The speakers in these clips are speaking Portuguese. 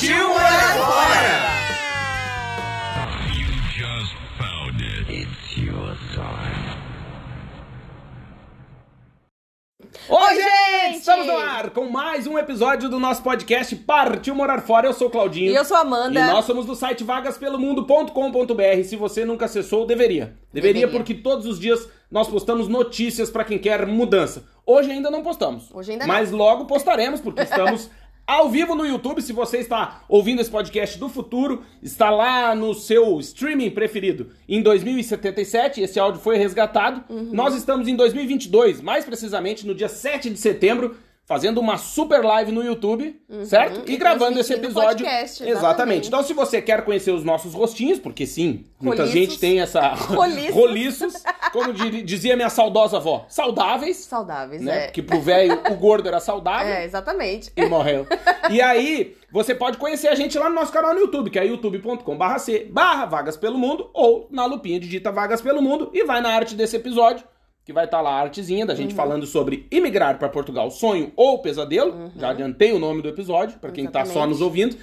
Partiu morar fora! Oi, gente! Estamos no ar com mais um episódio do nosso podcast Partiu Morar Fora. Eu sou o Claudinho. E eu sou a Amanda. E nós somos do site vagaspelomundo.com.br. Se você nunca acessou, deveria. deveria. Deveria. porque todos os dias nós postamos notícias para quem quer mudança. Hoje ainda não postamos. Hoje ainda não. Mas logo postaremos, porque estamos ao vivo no YouTube. Se você está ouvindo esse podcast do futuro, está lá no seu streaming preferido em 2077. Esse áudio foi resgatado. Uhum. Nós estamos em 2022, mais precisamente no dia 7 de setembro. Fazendo uma super live no YouTube, certo? E, Uhum. E gravando esse episódio. podcast, exatamente. exatamente. Então, se você quer conhecer os nossos rostinhos, porque sim, muita Roliços. gente tem essa. Roliços. Roliços. Como di- dizia minha saudosa avó, saudáveis. Saudáveis, Né? é. Porque pro velho o gordo era saudável É, exatamente. e morreu. E aí, você pode conhecer a gente lá no nosso canal no YouTube, que é youtube.com.br c barra Vagas Pelo Mundo, ou na lupinha digita Vagas Pelo Mundo e vai na arte desse episódio, que vai estar lá a artezinha da Uhum. gente falando sobre imigrar para Portugal, sonho ou pesadelo. Já adiantei o nome do episódio, para quem tá só Uhum. Nos ouvindo.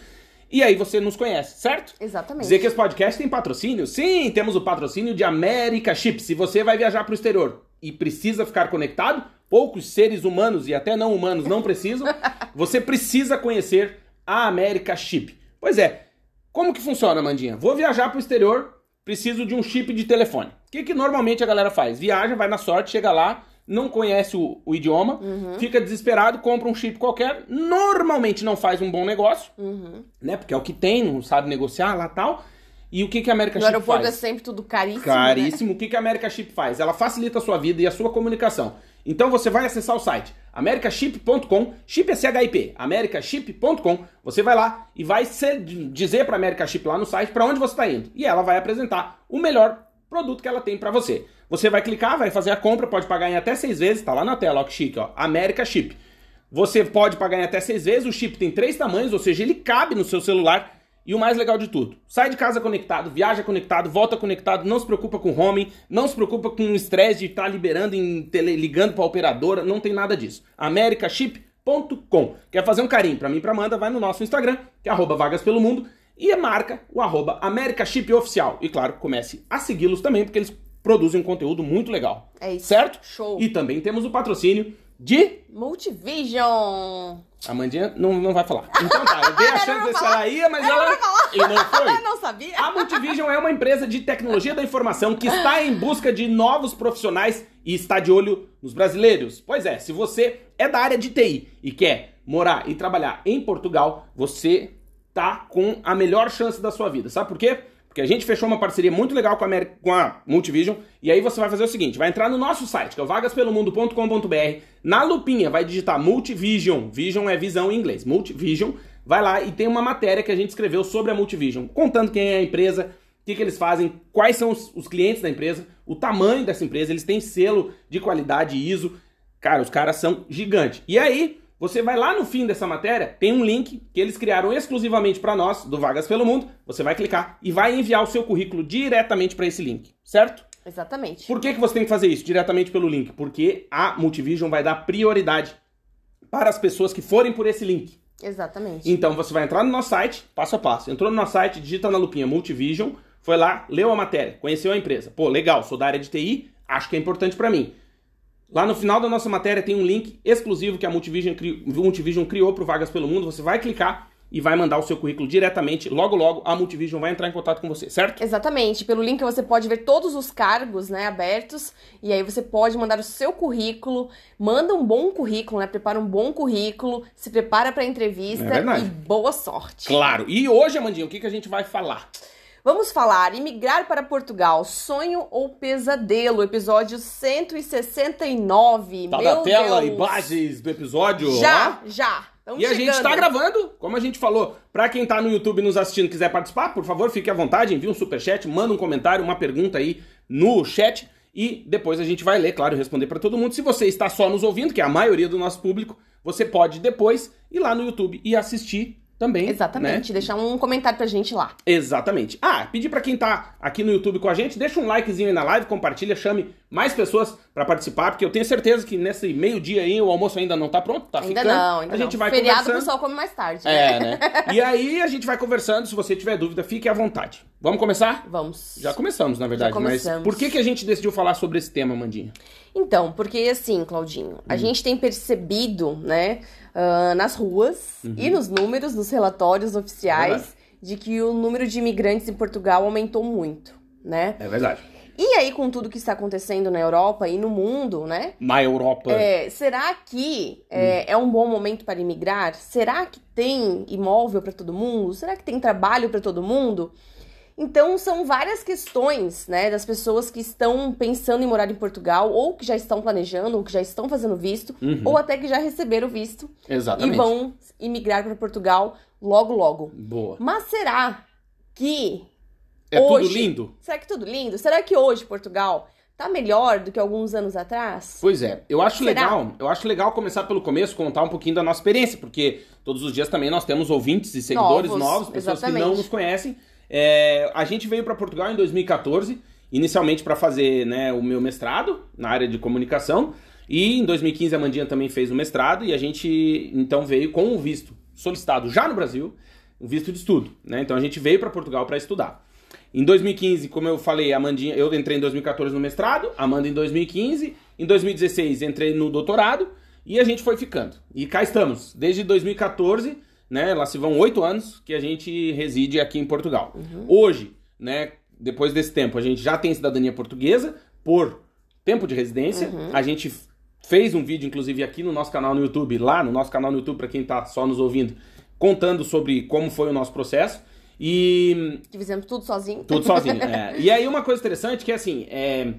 E aí você nos conhece, certo? Exatamente. Dizer que esse podcast tem patrocínio? Sim, temos o patrocínio de América Chip. Se você vai viajar para o exterior e precisa ficar conectado, poucos seres humanos e até não humanos não precisam, você precisa conhecer a América Chip. Pois é, como que funciona, Mandinha? Vou viajar para o exterior, preciso de um chip de telefone. O que, que normalmente a galera faz? Viaja, vai na sorte, chega lá, não conhece o, o idioma, fica desesperado, compra um chip qualquer, normalmente não faz um bom negócio, Uhum. né? Porque é o que tem, não sabe negociar lá tal. E o que, que a América No Chip aeroporto faz? é sempre tudo caríssimo. Né? Caríssimo. O que, que a América Chip faz? Ela facilita a sua vida e a sua comunicação. Então você vai acessar o site americaship.com, chip é CHIP, americaship.com. Você vai lá e vai ser- dizer para a America Chip lá no site para onde você está indo. E ela vai apresentar o melhor produto que ela tem para você. Você vai clicar, vai fazer a compra, pode pagar em até seis vezes, tá lá na tela, ó que chique, ó, América Chip. Você pode pagar em até seis vezes, o chip tem três tamanhos, ou seja, ele cabe no seu celular. E o mais legal de tudo, sai de casa conectado, viaja conectado, volta conectado, não se preocupa com roaming, não se preocupa com o estresse de estar liberando, em tele, ligando para operadora, não tem nada disso. americaship.com. Quer fazer um carinho para mim e pra Amanda, vai no nosso Instagram, que é arroba vagas pelo mundo, e marca o arroba Americaship Oficial. E claro, comece a segui-los também, porque eles produzem um conteúdo muito legal. É isso. Certo? Show. E também temos o patrocínio de Multivision. a Mandinha não, não vai falar. Então tá, eu dei a chance de ela ia, mas ela. E não foi. Eu não sabia. A Multivision é uma empresa de tecnologia da informação que está em busca de novos profissionais e está de olho nos brasileiros. Pois é, se você é da área de TI e quer morar e trabalhar em Portugal, você tá com a melhor chance da sua vida. Sabe por quê? Porque a gente fechou uma parceria muito legal com a, com a Multivision e aí você vai fazer o seguinte, vai entrar no nosso site, que é o vagaspelomundo.com.br, na lupinha vai digitar Multivision, Vision é visão em inglês, Multivision, vai lá e tem uma matéria que a gente escreveu sobre a Multivision, contando quem é a empresa, o que, que eles fazem, quais são os, os clientes da empresa, o tamanho dessa empresa, eles têm selo de qualidade ISO. Cara, os caras são gigantes. E aí, você vai lá no fim dessa matéria, tem um link que eles criaram exclusivamente para nós, do Vagas pelo Mundo. Você vai clicar e vai enviar o seu currículo diretamente para esse link, certo? Exatamente. Por que, que você tem que fazer isso diretamente pelo link? Porque a Multivision vai dar prioridade para as pessoas que forem por esse link. Exatamente. Então você vai entrar no nosso site, passo a passo. Entrou no nosso site, digita na lupinha Multivision, foi lá, leu a matéria, conheceu a empresa. Pô, legal, sou da área de TI, acho que é importante para mim. Lá no final da nossa matéria tem um link exclusivo que a Multivision, cri... Multivision criou para Vagas pelo Mundo. Você vai clicar e vai mandar o seu currículo diretamente. Logo, logo, a Multivision vai entrar em contato com você, certo? Exatamente. Pelo link você pode ver todos os cargos, né, abertos, e aí você pode mandar o seu currículo, manda um bom currículo, né, prepara um bom currículo, se prepara para entrevista É e boa sorte. Claro. E hoje, Amandinha, o que, que a gente vai falar? Vamos falar imigrar para Portugal, sonho ou pesadelo? Episódio 169. Tá Meu na tela, Deus. imagens do episódio. Já, ó. já. Tamo E a gente chegando. tá gravando, como a gente falou. Pra quem tá no YouTube nos assistindo e quiser participar, por favor, fique à vontade, envie um superchat, manda um comentário, uma pergunta aí no chat. E depois a gente vai ler, claro, responder pra todo mundo. Se você está só nos ouvindo, que é a maioria do nosso público, você pode depois ir lá no YouTube e assistir também. né? Exatamente, deixar um comentário pra gente lá. Exatamente. Ah, pedir pra quem tá aqui no YouTube com a gente, deixa um likezinho aí na live, compartilha, chame mais pessoas pra participar, porque eu tenho certeza que nesse meio-dia aí o almoço ainda não tá pronto, tá ainda ficando. não, ainda a gente não. vai Feriado o conversando. pessoal come mais tarde. né? É, né? E aí a gente vai conversando, se você tiver dúvida, fique à vontade. Vamos começar? Vamos. Já começamos, na verdade, Já mas começamos. por que, que a gente decidiu falar sobre esse tema, Mandinha? Então, porque assim, Claudinho, a Hum. gente tem percebido, né, ah, nas ruas Uhum. e nos números, nos relatórios oficiais, de que o número de imigrantes em Portugal aumentou muito, né? É verdade. E aí, com tudo que está acontecendo na Europa e no mundo, né? Na Europa. é, será que é, é um bom momento para imigrar? Será que tem imóvel para todo mundo? Será que tem trabalho para todo mundo? Então, são várias questões, né, das pessoas que estão pensando em morar em Portugal, ou que já estão planejando, ou que já estão fazendo visto, Uhum. ou até que já receberam visto Exatamente. e vão imigrar para Portugal logo, logo. Boa. Mas será que É Hoje- tudo lindo? Será que tudo lindo? Será que hoje Portugal tá melhor do que alguns anos atrás? Pois é, eu acho Será? legal, eu acho legal começar pelo começo, contar um pouquinho da nossa experiência, porque todos os dias também nós temos ouvintes e seguidores Novos, novos, pessoas que não exatamente. nos conhecem. É, a gente veio para Portugal em 2014, inicialmente para fazer né, o meu mestrado na área de comunicação, e em 2015 a Mandinha também fez o mestrado, e a gente então veio com o visto solicitado já no Brasil, um visto de estudo. Né? Então a gente veio para Portugal para estudar. Em 2015, como eu falei, Amandinha, eu entrei em 2014 no mestrado, Amanda em 2015, em 2016 entrei no doutorado e a gente foi ficando. E cá estamos, desde 2014, né, lá se vão oito anos que a gente reside aqui em Portugal. Hoje, né, depois desse tempo, a gente já tem cidadania portuguesa por tempo de residência. A gente fez um vídeo, inclusive, aqui no nosso canal no YouTube, lá no nosso canal no YouTube, para quem tá só nos ouvindo, contando sobre como foi o nosso processo. E Que fizemos tudo sozinho? tudo sozinho. é. E aí uma coisa interessante que assim, é...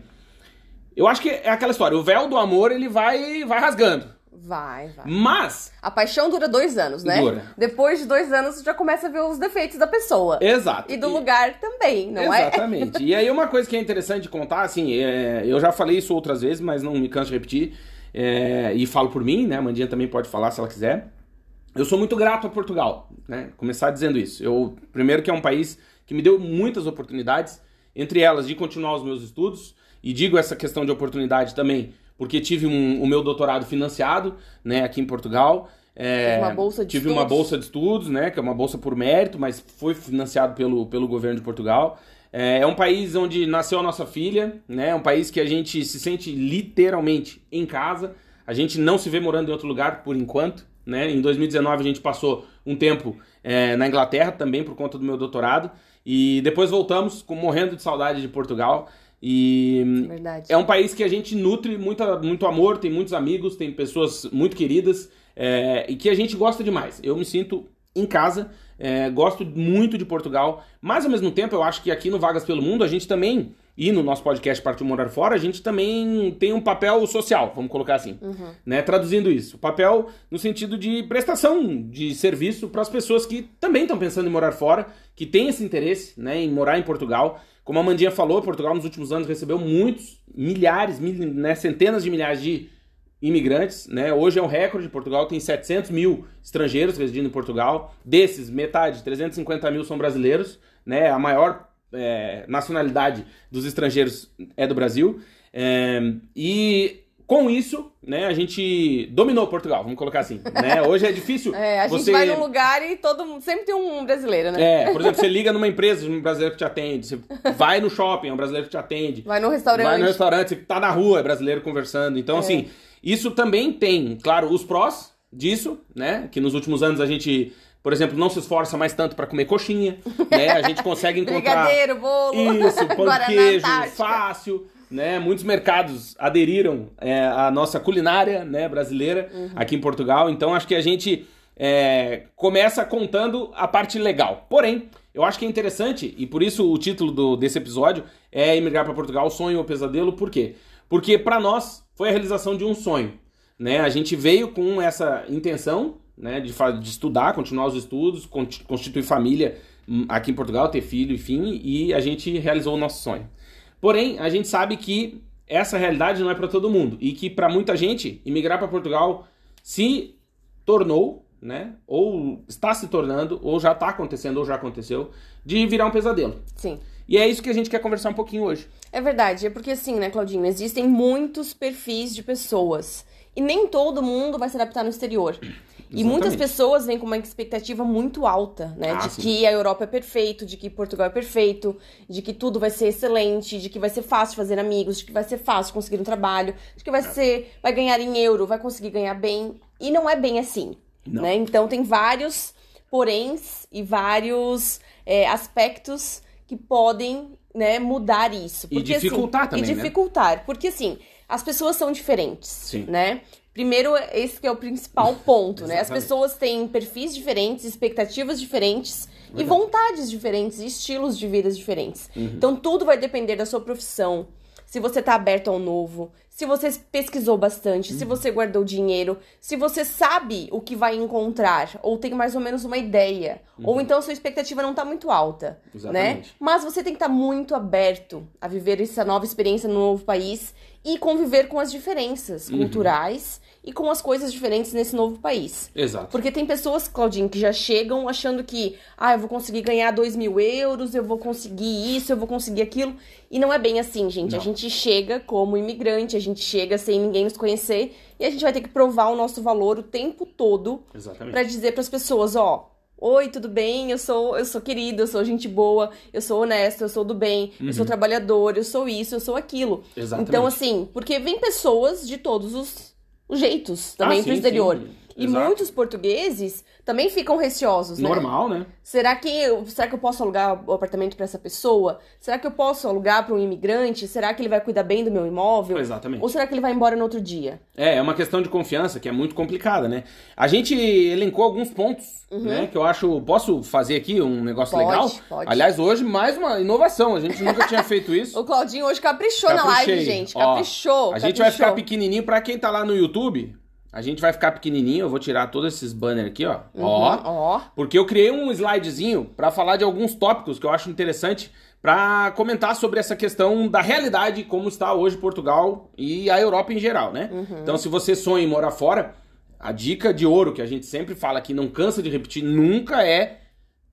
eu acho que é aquela história, o véu do amor ele vai vai rasgando. Vai, vai. Mas, A paixão dura dois anos, né? Dura. Depois de dois anos, você já começa a ver os defeitos da pessoa. exato. E do lugar também, não é? Exatamente. E aí uma coisa que é interessante de contar, assim, é, eu já falei isso outras vezes, mas não me canso de repetir. é, e falo por mim, né? A Mandinha também pode falar se ela quiser. Eu sou muito grato a Portugal, né? Começar dizendo isso. Eu, primeiro que é um país que me deu muitas oportunidades, entre elas de continuar os meus estudos, e digo essa questão de oportunidade também, porque tive um- o meu doutorado financiado, né, aqui em Portugal. É, Tive uma bolsa de tive uma estudos. bolsa de estudos, né, que é uma bolsa por mérito, mas foi financiado pelo, pelo governo de Portugal. É, é um país onde nasceu a nossa filha, né, é um país que a gente se sente literalmente em casa. A gente não se vê morando em outro lugar por enquanto, né? Em 2019 a gente passou um tempo é, na Inglaterra também por conta do meu doutorado e depois voltamos com morrendo de saudade de Portugal e Verdade. é um país que a gente nutre muita, muito amor, tem muitos amigos, tem pessoas muito queridas é, e que a gente gosta demais. Eu me sinto em casa, é, gosto muito de Portugal, mas ao mesmo tempo eu acho que aqui no Vagas pelo Mundo a gente também, e no nosso podcast Partiu Morar Fora, a gente também tem um papel social, vamos colocar assim, né? Traduzindo isso, o papel no sentido de prestação de serviço para as pessoas que também estão pensando em morar fora, que têm esse interesse, né, em morar em Portugal. Como a Mandinha falou, Portugal nos últimos anos recebeu muitos, milhares, mil, né, centenas de milhares de imigrantes, né? Hoje é um recorde, Portugal tem 700 mil estrangeiros residindo em Portugal. Desses, metade, 350 mil são brasileiros, né? A maior é, nacionalidade dos estrangeiros é do Brasil. É, e com isso, né, a gente dominou Portugal, vamos colocar assim. Né? Hoje é difícil É, a gente você... vai num lugar e todo mundo. Sempre tem um brasileiro, né? É, por exemplo, você liga numa empresa, um brasileiro que te atende. Você vai no shopping, é um brasileiro que te atende. Vai num restaurante. Vai no restaurante, você tá na rua, é brasileiro conversando. Então, assim, isso também tem, claro, os prós disso, né? Que nos últimos anos a gente, por exemplo, não se esforça mais tanto para comer coxinha, né? A gente consegue encontrar Brigadeiro, bolo. isso, pão de queijo, fácil, né? Muitos mercados aderiram é, à nossa culinária, né, brasileira Uhum. aqui em Portugal. Então, acho que a gente é, começa contando a parte legal. Porém, eu acho que é interessante, e por isso o título do, desse episódio é Emigrar para Portugal, Sonho ou Pesadelo, por quê? Porque para nós foi a realização de um sonho. Né? A gente veio com essa intenção né, de, de estudar, continuar os estudos, constituir família hum, aqui em Portugal, ter filho, enfim, e a gente realizou o nosso sonho. Porém, a gente sabe que essa realidade não é para todo mundo e que para muita gente imigrar para Portugal se tornou né? Ou está se tornando, ou já está acontecendo, ou já aconteceu, de virar um pesadelo. Sim. E é isso que a gente quer conversar um pouquinho hoje. É verdade, é porque assim, né, Claudinho, existem muitos perfis de pessoas. E nem todo mundo vai se adaptar no exterior. E muitas pessoas vêm com uma expectativa muito alta, né? Ah, de sim. que a Europa é perfeito, de que Portugal é perfeito, de que tudo vai ser excelente, de que vai ser fácil fazer amigos, de que vai ser fácil conseguir um trabalho, de que vai ser, vai ganhar em euro, vai conseguir ganhar bem. E não é bem assim. Né? Então tem vários poréns e vários é, aspectos que podem né, mudar isso. Porque, e assim, dificultar assim, também, E né? dificultar. Né? Porque assim, as pessoas são diferentes, Sim. né? Primeiro, esse é o principal ponto, né? As pessoas têm perfis diferentes, expectativas diferentes Verdade. e vontades diferentes, e estilos de vida diferentes. Uhum. Então, tudo vai depender da sua profissão, se você tá aberto ao novo, se você pesquisou bastante, uhum. se você guardou dinheiro, se você sabe o que vai encontrar, ou tem mais ou menos uma ideia, uhum. ou então a sua expectativa não tá muito alta, né? Exatamente. né? Mas você tem que estar tá muito aberto a viver essa nova experiência no novo país e conviver com as diferenças uhum. culturais e com as coisas diferentes nesse novo país. Exato. Porque tem pessoas, Claudinho, que já chegam achando que, ah, eu vou conseguir ganhar dois mil euros, eu vou conseguir isso, eu vou conseguir aquilo. E não é bem assim, gente. Não. A gente chega como imigrante, a gente chega sem ninguém nos conhecer e a gente vai ter que provar o nosso valor o tempo todo para dizer para as pessoas, ó, Oi, tudo bem? Eu sou, eu sou querido, eu sou gente boa, eu sou honesto, eu sou do bem, uhum. eu sou uhum. trabalhador, eu sou isso, eu sou aquilo. Exatamente. Então, assim, porque vem pessoas de todos os, os jeitos também ah, pro exterior. Sim. E Exato. muitos portugueses também ficam receosos, né? Normal, né? Será que, eu, será que eu posso alugar o apartamento para essa pessoa? Será que eu posso alugar para um imigrante? Será que ele vai cuidar bem do meu imóvel? Exatamente. Ou será que ele vai embora no outro dia? É, é uma questão de confiança que é muito complicada, né? A gente elencou alguns pontos, uhum. né? Que eu acho. Posso fazer aqui um negócio pode, legal? Pode. Aliás, hoje mais uma inovação. A gente nunca tinha feito isso. o Claudinho hoje caprichou Caprichei. na live, gente. Caprichou. Ó, a caprichou. gente vai ficar pequenininho para quem tá lá no YouTube. A gente vai ficar pequenininho, eu vou tirar todos esses banners aqui, ó. Uhum, ó, ó. Porque eu criei um slidezinho para falar de alguns tópicos que eu acho interessante para comentar sobre essa questão da realidade como está hoje Portugal e a Europa em geral, né? Uhum. Então, se você sonha em morar fora, a dica de ouro que a gente sempre fala que não cansa de repetir nunca é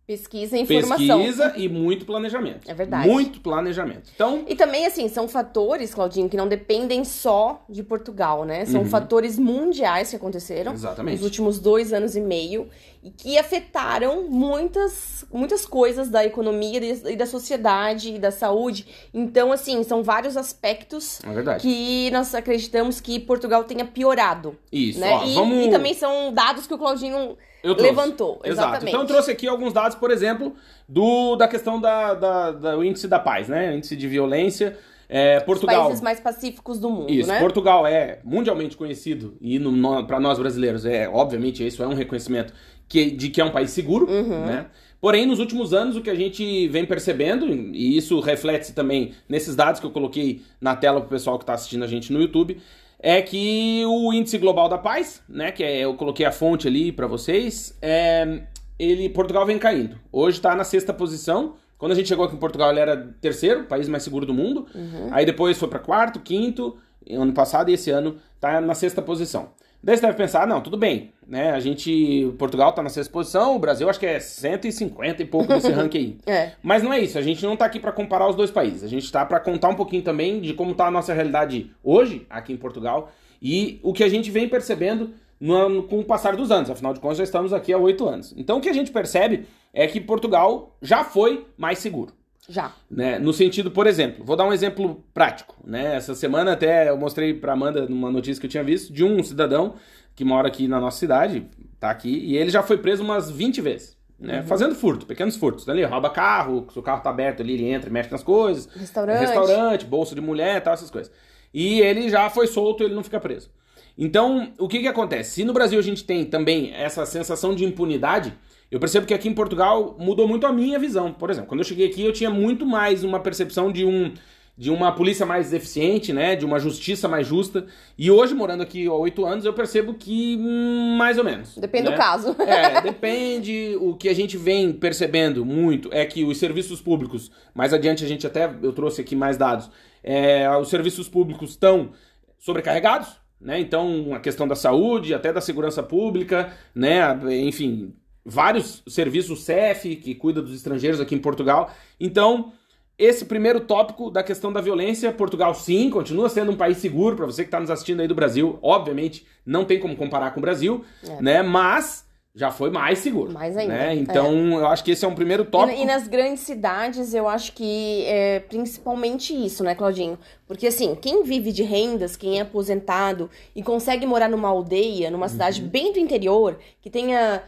Pesquisa e informação. Pesquisa e muito planejamento. É verdade. Muito planejamento. Então... E também, assim, são fatores, Claudinho, que não dependem só de Portugal, né? São uhum. fatores mundiais que aconteceram Exatamente. nos últimos dois anos e meio e que afetaram muitas, muitas coisas da economia e da sociedade e da saúde. Então, assim, são vários aspectos é que nós acreditamos que Portugal tenha piorado. Isso. Né? Ó, e, vamos... e também são dados que o Claudinho levantou. Exatamente. Exato. Então eu trouxe aqui alguns dados, por exemplo, do, da questão da, da, da, do índice da paz, né? Índice de violência. É, Portugal. Os países mais pacíficos do mundo, isso, né? Portugal é mundialmente conhecido e para nós brasileiros é, obviamente, isso é um reconhecimento que, de que é um país seguro, uhum. né? Porém, nos últimos anos, o que a gente vem percebendo, e isso reflete-se também nesses dados que eu coloquei na tela para o pessoal que está assistindo a gente no YouTube, é que o índice global da paz, né, que é, eu coloquei a fonte ali para vocês, é, ele Portugal vem caindo. Hoje está na sexta posição. Quando a gente chegou aqui em Portugal, ele era terceiro, país mais seguro do mundo. Uhum. Aí depois foi para quarto, quinto, ano passado e esse ano está na sexta posição. Daí você deve pensar, não, tudo bem, né? A gente, Portugal tá na sexta posição, o Brasil acho que é 150 e pouco nesse ranking aí. É. Mas não é isso, a gente não tá aqui para comparar os dois países. A gente tá para contar um pouquinho também de como tá a nossa realidade hoje aqui em Portugal e o que a gente vem percebendo no, com o passar dos anos. Afinal de contas, já estamos aqui há oito anos. Então o que a gente percebe é que Portugal já foi mais seguro. Já. Né? No sentido, por exemplo, vou dar um exemplo prático. Né? Essa semana até eu mostrei para Amanda numa notícia que eu tinha visto de um cidadão que mora aqui na nossa cidade, tá aqui, e ele já foi preso umas 20 vezes. Né? Uhum. Fazendo furto, pequenos furtos. Né? Ele rouba carro, se o carro tá aberto ali, ele entra, mexe nas coisas. Restaurante. Restaurante, bolsa de mulher tal, essas coisas. E ele já foi solto, ele não fica preso. Então, o que que acontece? Se no Brasil a gente tem também essa sensação de impunidade, eu percebo que aqui em Portugal mudou muito a minha visão. Por exemplo, quando eu cheguei aqui eu tinha muito mais uma percepção de um de uma polícia mais eficiente, né, de uma justiça mais justa. E hoje, morando aqui há oito anos, eu percebo que hum, mais ou menos. Depende né? do caso. É, depende. O que a gente vem percebendo muito é que os serviços públicos, mais adiante a gente até, eu trouxe aqui mais dados, é, os serviços públicos estão sobrecarregados, né? Então, a questão da saúde, até da segurança pública, né? Enfim, vários serviços CEF, que cuida dos estrangeiros aqui em Portugal. Então, esse primeiro tópico da questão da violência, Portugal sim, continua sendo um país seguro para você que está nos assistindo aí do Brasil. Obviamente, não tem como comparar com o Brasil, É. né? Mas já foi mais seguro. Mais ainda, Né? é. Então, eu acho que esse é um primeiro tópico. E, e nas grandes cidades, eu acho que é principalmente isso, né, Claudinho? Porque, assim, quem vive de rendas, quem é aposentado e consegue morar numa aldeia, numa cidade Uhum. bem do interior, que tenha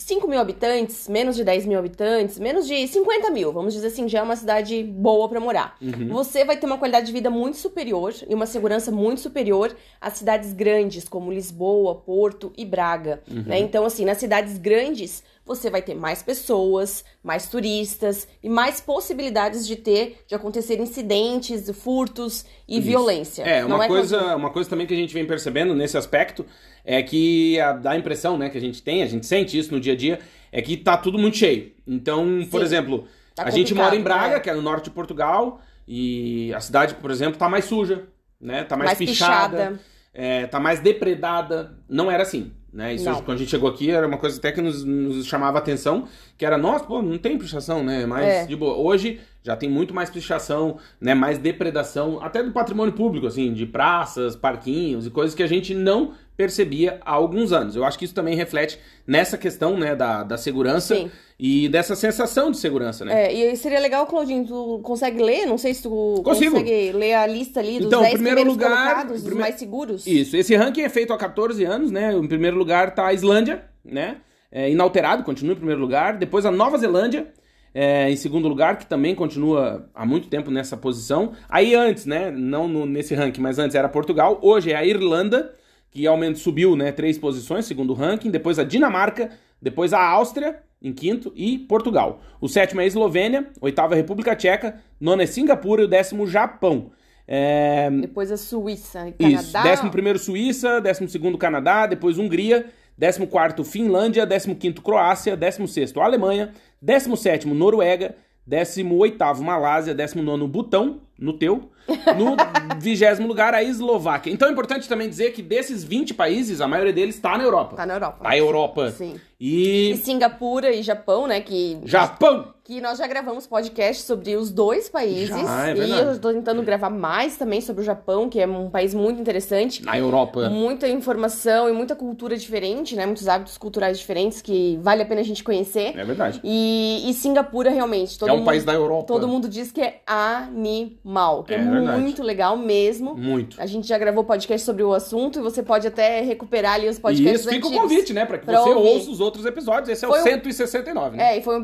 5 mil habitantes, menos de 10 mil habitantes, menos de 50 mil, vamos dizer assim, já é uma cidade boa pra morar. Uhum. Você vai ter uma qualidade de vida muito superior e uma segurança muito superior às cidades grandes, como Lisboa, Porto e Braga. Uhum. né? Então, assim, nas cidades grandes, você vai ter mais pessoas, mais turistas e mais possibilidades de ter, de acontecer incidentes, furtos e Isso. violência. É, uma, coisa, Claudinho? uma coisa também que a gente vem percebendo nesse aspecto é que a, dá a impressão, né, que a gente tem, a gente sente isso no dia a dia, é que tá tudo muito cheio. Então, por Sim. exemplo, Tá a gente mora em Braga, né? que é no norte de Portugal, e a cidade, por exemplo, tá mais suja, né? Tá mais, Mais pichada, pichada. é, tá mais depredada. Não era assim. Né? Isso Não. quando a gente chegou aqui era uma coisa até que nos, nos chamava a atenção, que era, nossa, pô, não tem pichação, né? Mas É. de boa. Hoje já tem muito mais pichação, né? Mais depredação, até do patrimônio público, assim, de praças, parquinhos e coisas que a gente não percebia há alguns anos. Eu acho que isso também reflete nessa questão, né, da, da segurança Sim. e dessa sensação de segurança, né? É, e seria legal, Claudinho, tu consegue ler? Não sei se tu Consigo. consegue ler a lista ali dos Então, 10 primeiro primeiros lugar- colocados, dos prime- mais seguros. Isso, esse ranking é feito há 14 anos, né? Em primeiro lugar tá a Islândia, né? É, inalterado, continua em primeiro lugar. Depois a Nova Zelândia, é, em segundo lugar, que também continua há muito tempo nessa posição. Aí antes, né? Não no- nesse ranking, mas antes era Portugal. Hoje é a Irlanda, que aumenta, subiu, né? Três posições, segundo o ranking. Depois a Dinamarca, depois a Áustria, em quinto, e Portugal. O sétimo é a Eslovênia, oitava é a República Tcheca, nona é Singapura e o décimo Japão. É, Depois a Suíça e isso, Canadá. 11 Suíça, 12 Canadá, depois Hungria, 14 Finlândia, 15 Croácia, 16 Alemanha, 17 Noruega, 18 Malásia, 19 Butão, no teu, no 20 lugar a Eslováquia. Então é importante também dizer que desses 20 países, a maioria deles está na Europa. Tá na Europa. Tá Europa. Sim. E E Singapura e Japão, né? Que Japão. Que nós já gravamos podcast sobre os dois países. Já, é e eu tô tentando gravar mais também sobre o Japão, que é um país muito interessante. Na Europa. Muita informação e muita cultura diferente, né? Muitos hábitos culturais diferentes que vale a pena a gente conhecer. É verdade. E, e Singapura, realmente. Todo é um mundo, país da Europa. Todo mundo diz que é animal, que é, É muito legal mesmo. Muito. A gente já gravou podcast sobre o assunto e você pode até recuperar ali os E podcasts isso fica o antigos. convite, né? Pra que Pra você ouvir. ouça os outros episódios. Esse é Foi o um- 169, né? É, e foi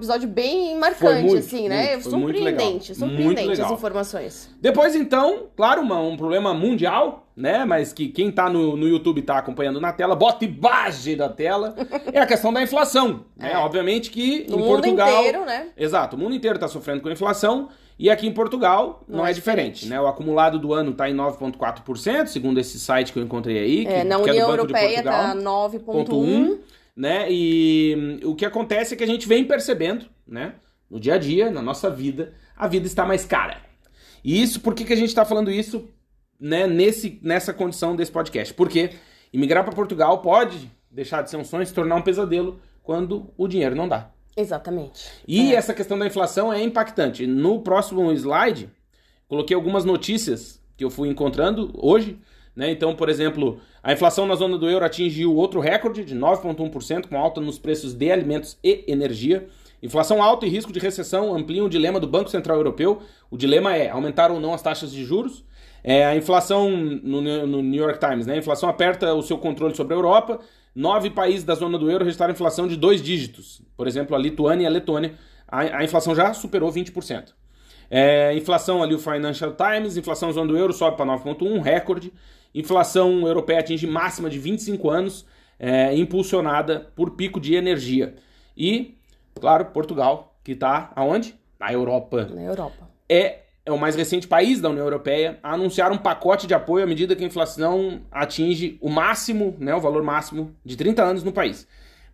marcante, muito, assim, né? muito, surpreendente, surpreendente as informações. Depois, então, claro, uma- um problema mundial, né? Mas que quem tá no, no YouTube tá acompanhando na tela, bota embaixo da tela, é a questão da inflação. Né? É. Obviamente que No em mundo Portugal. inteiro, né? Exato, o mundo inteiro tá sofrendo com inflação. E aqui em Portugal não, Não é, é diferente, diferente. né? O acumulado do ano tá em 9,4%, segundo esse site que eu encontrei aí. É, que, na que é União de Europeia tá 9.1. 9.1, né? E hum, o que acontece é que a gente vem percebendo, né? No dia a dia, na nossa vida, a vida está mais cara. E isso, por que, que a gente está falando isso, né? Nesse, nessa condição desse podcast? Porque imigrar para Portugal pode deixar de ser um sonho e se tornar um pesadelo quando o dinheiro não dá. Exatamente. E É. essa questão da inflação é impactante. No próximo slide, coloquei algumas notícias que eu fui encontrando hoje. Né? Então, por exemplo, a inflação na zona do euro atingiu outro recorde de 9,1%, com alta nos preços de alimentos e energia. Inflação alta e risco de recessão ampliam o dilema do Banco Central Europeu. O dilema é aumentar ou não as taxas de juros. É, a inflação, no, no New York Times, né? a inflação aperta o seu controle sobre a Europa. Nove países da zona do euro registraram inflação de dois dígitos. Por exemplo, a Lituânia e a Letônia. A, a inflação já superou 20%. É, inflação ali, o Financial Times, inflação na zona do euro sobe para 9,1, recorde. Inflação europeia atinge máxima de 25 anos, é, impulsionada por pico de energia. E, claro, Portugal, que está aonde? Na Europa. Na Europa. É, é o mais recente país da União Europeia a anunciar um pacote de apoio à medida que a inflação atinge o máximo, né, o valor máximo de 30 anos no país.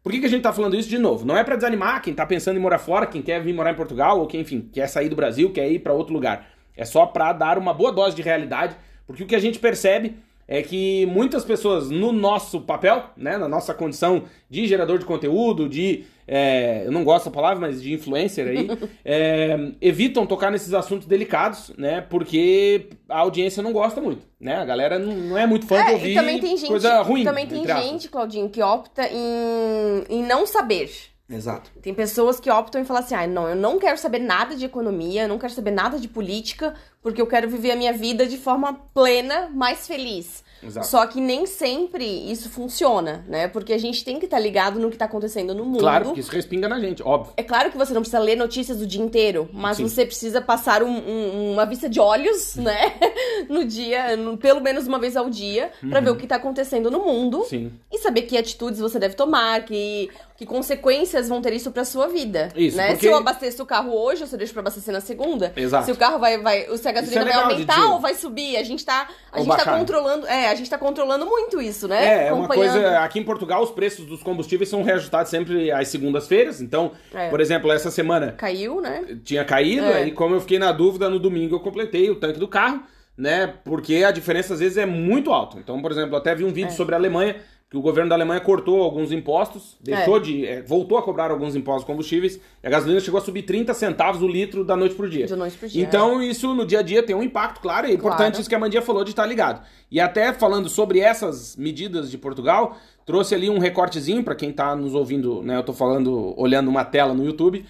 Por que, que a gente está falando isso de novo? Não é para desanimar quem está pensando em morar fora, quem quer vir morar em Portugal, ou quem, enfim, quer sair do Brasil, quer ir para outro lugar. É só para dar uma boa dose de realidade, porque o que a gente percebe é que muitas pessoas no nosso papel, né, na nossa condição de gerador de conteúdo, de é, eu não gosto da palavra, mas de influencer aí, é, evitam tocar nesses assuntos delicados, né? Porque a audiência não gosta muito, né? A galera não, não é muito fã é, de ouvir também tem gente, coisa ruim. Também tem gente, Claudinho, que opta em, em não saber. Exato. Tem pessoas que optam em falar assim: ah, não, eu não quero saber nada de economia, eu não quero saber nada de política, porque eu quero viver a minha vida de forma plena, mais feliz. Exato. Só que nem sempre isso funciona, né? Porque a gente tem que estar ligado no que está acontecendo no mundo. Claro, porque isso respinga na gente, óbvio. É claro que você não precisa ler notícias o dia inteiro, mas Sim. você precisa passar um- um- uma vista de olhos, né? No dia, no- pelo menos uma vez ao dia, pra ver o que tá acontecendo no mundo Uhum. Sim. e saber que atitudes você deve tomar, que, que consequências vão ter isso pra sua vida. Isso, né? porque- Se eu abasteço o carro hoje, eu só deixo pra abastecer na segunda. Exato. Se o carro vai, vai se a gasolina é vai aumentar ou vai subir, a gente tá, a Ou gente tá baixar. controlando, é, a gente tá controlando muito isso, né? É, é uma coisa. Aqui em Portugal, os preços dos combustíveis são reajustados sempre às segundas-feiras. Então, É. por exemplo, essa semana Caiu, né? tinha caído, É. aí como eu fiquei na dúvida, no domingo eu completei o tanque do carro, né? Porque a diferença às vezes é muito alta. Então, por exemplo, eu até vi um vídeo É. sobre a Alemanha, que o governo da Alemanha cortou alguns impostos, deixou de. é, voltou a cobrar alguns impostos combustíveis, e a gasolina chegou a subir 30 centavos o litro da noite pro dia. De noite pro dia, Então, isso no dia a dia tem um impacto, claro, e é importante Claro. isso que a Mandia falou de estar ligado. E até falando sobre essas medidas de Portugal, trouxe ali um recortezinho para quem tá nos ouvindo, né? Eu tô falando, olhando uma tela no YouTube,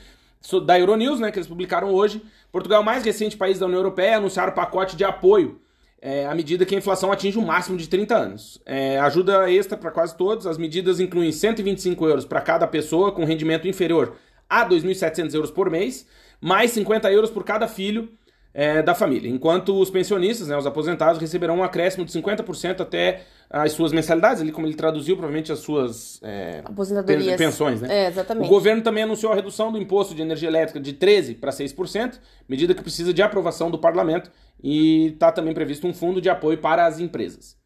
da Euronews, né, que eles publicaram hoje. Portugal é o mais recente país da União Europeia a anunciar o pacote de apoio é, à medida que a inflação atinge o máximo de 30 anos. É, ajuda extra para quase todos. As medidas incluem 125 euros para cada pessoa com rendimento inferior a 2.700 euros por mês, mais 50 euros por cada filho é, da família. Enquanto os pensionistas, né, os aposentados, receberão um acréscimo de 50% até as suas mensalidades, ali como ele traduziu, provavelmente as suas é, Aposentadorias. pen- pensões, né? É, O exatamente. governo também anunciou a redução do imposto de energia elétrica de 13% para 6%, medida que precisa de aprovação do parlamento, e está também previsto um fundo de apoio para as empresas.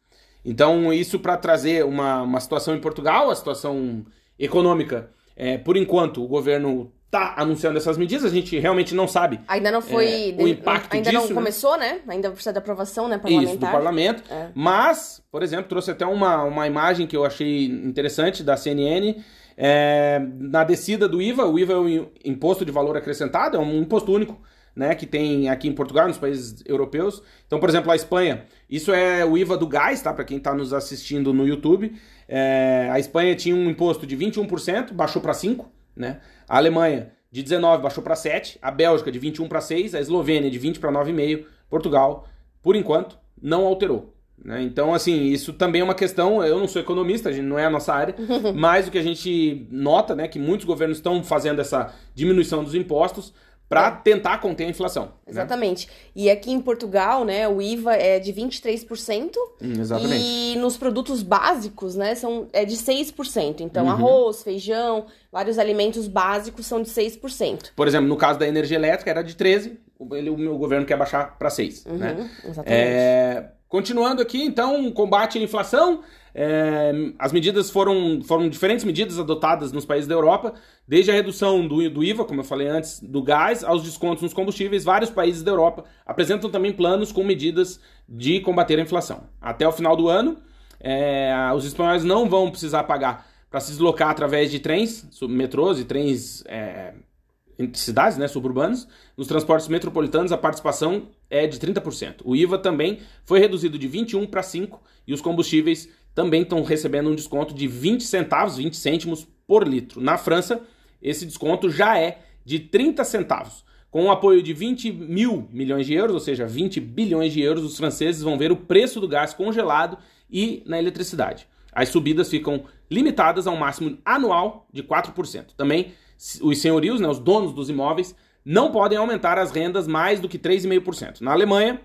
Então, isso para trazer uma, uma situação em Portugal, a situação econômica, é, por enquanto, o governo está anunciando essas medidas, a gente realmente não sabe Ainda não foi. É, o impacto ainda disso, não né? começou, né? Ainda precisa da aprovação, né? Parlamentar. Isso, do parlamento. É. Mas, por exemplo, trouxe até uma, uma imagem que eu achei interessante da CNN. é, na descida do IVA, o IVA é o imposto de valor acrescentado, é um imposto único, né? Que tem aqui em Portugal, nos países europeus. Então, por exemplo, a Espanha, isso é o IVA do gás, tá? Para quem está nos assistindo no YouTube. É, a Espanha tinha um imposto de 21%, baixou para 5%, né? A Alemanha de 19 baixou para 7, a Bélgica de 21 para 6, a Eslovênia de 20 para 9,5, Portugal, por enquanto, não alterou. né? Então, assim, isso também é uma questão. Eu não sou economista, a gente não é a nossa área, mas o que a gente nota, né, que muitos governos estão fazendo essa diminuição dos impostos para tentar conter a inflação. né? Exatamente. E aqui em Portugal, né, o IVA é de 23%. Hum, exatamente. E nos produtos básicos, né, são, é de 6%. Então, Uhum. arroz, feijão, vários alimentos básicos são de 6%. Por exemplo, no caso da energia elétrica era de 13, o, ele- o meu governo quer baixar para 6, né? Uhum, exatamente. É, continuando aqui, então, combate à inflação. É, as medidas foram, foram diferentes medidas adotadas nos países da Europa, desde a redução do, do IVA, como eu falei antes, do gás, aos descontos nos combustíveis. Vários países da Europa apresentam também planos com medidas de combater a inflação. Até o final do ano, é, os espanhóis não vão precisar pagar para se deslocar através de trens, metrôs e trens é, cidades, né, suburbanos, nos transportes metropolitanos a participação é de 30%. O IVA também foi reduzido de 21 para 5 e os combustíveis também estão recebendo um desconto de 20 centavos, 20 cêntimos por litro. Na França, esse desconto já é de 30 centavos. Com o apoio de 20 mil milhões de euros, ou seja, 20 bilhões de euros, os franceses vão ver o preço do gás congelado e na eletricidade. As subidas ficam limitadas a um máximo anual de 4%. Também os senhorios, né, os donos dos imóveis, não podem aumentar as rendas mais do que 3,5%. Na Alemanha,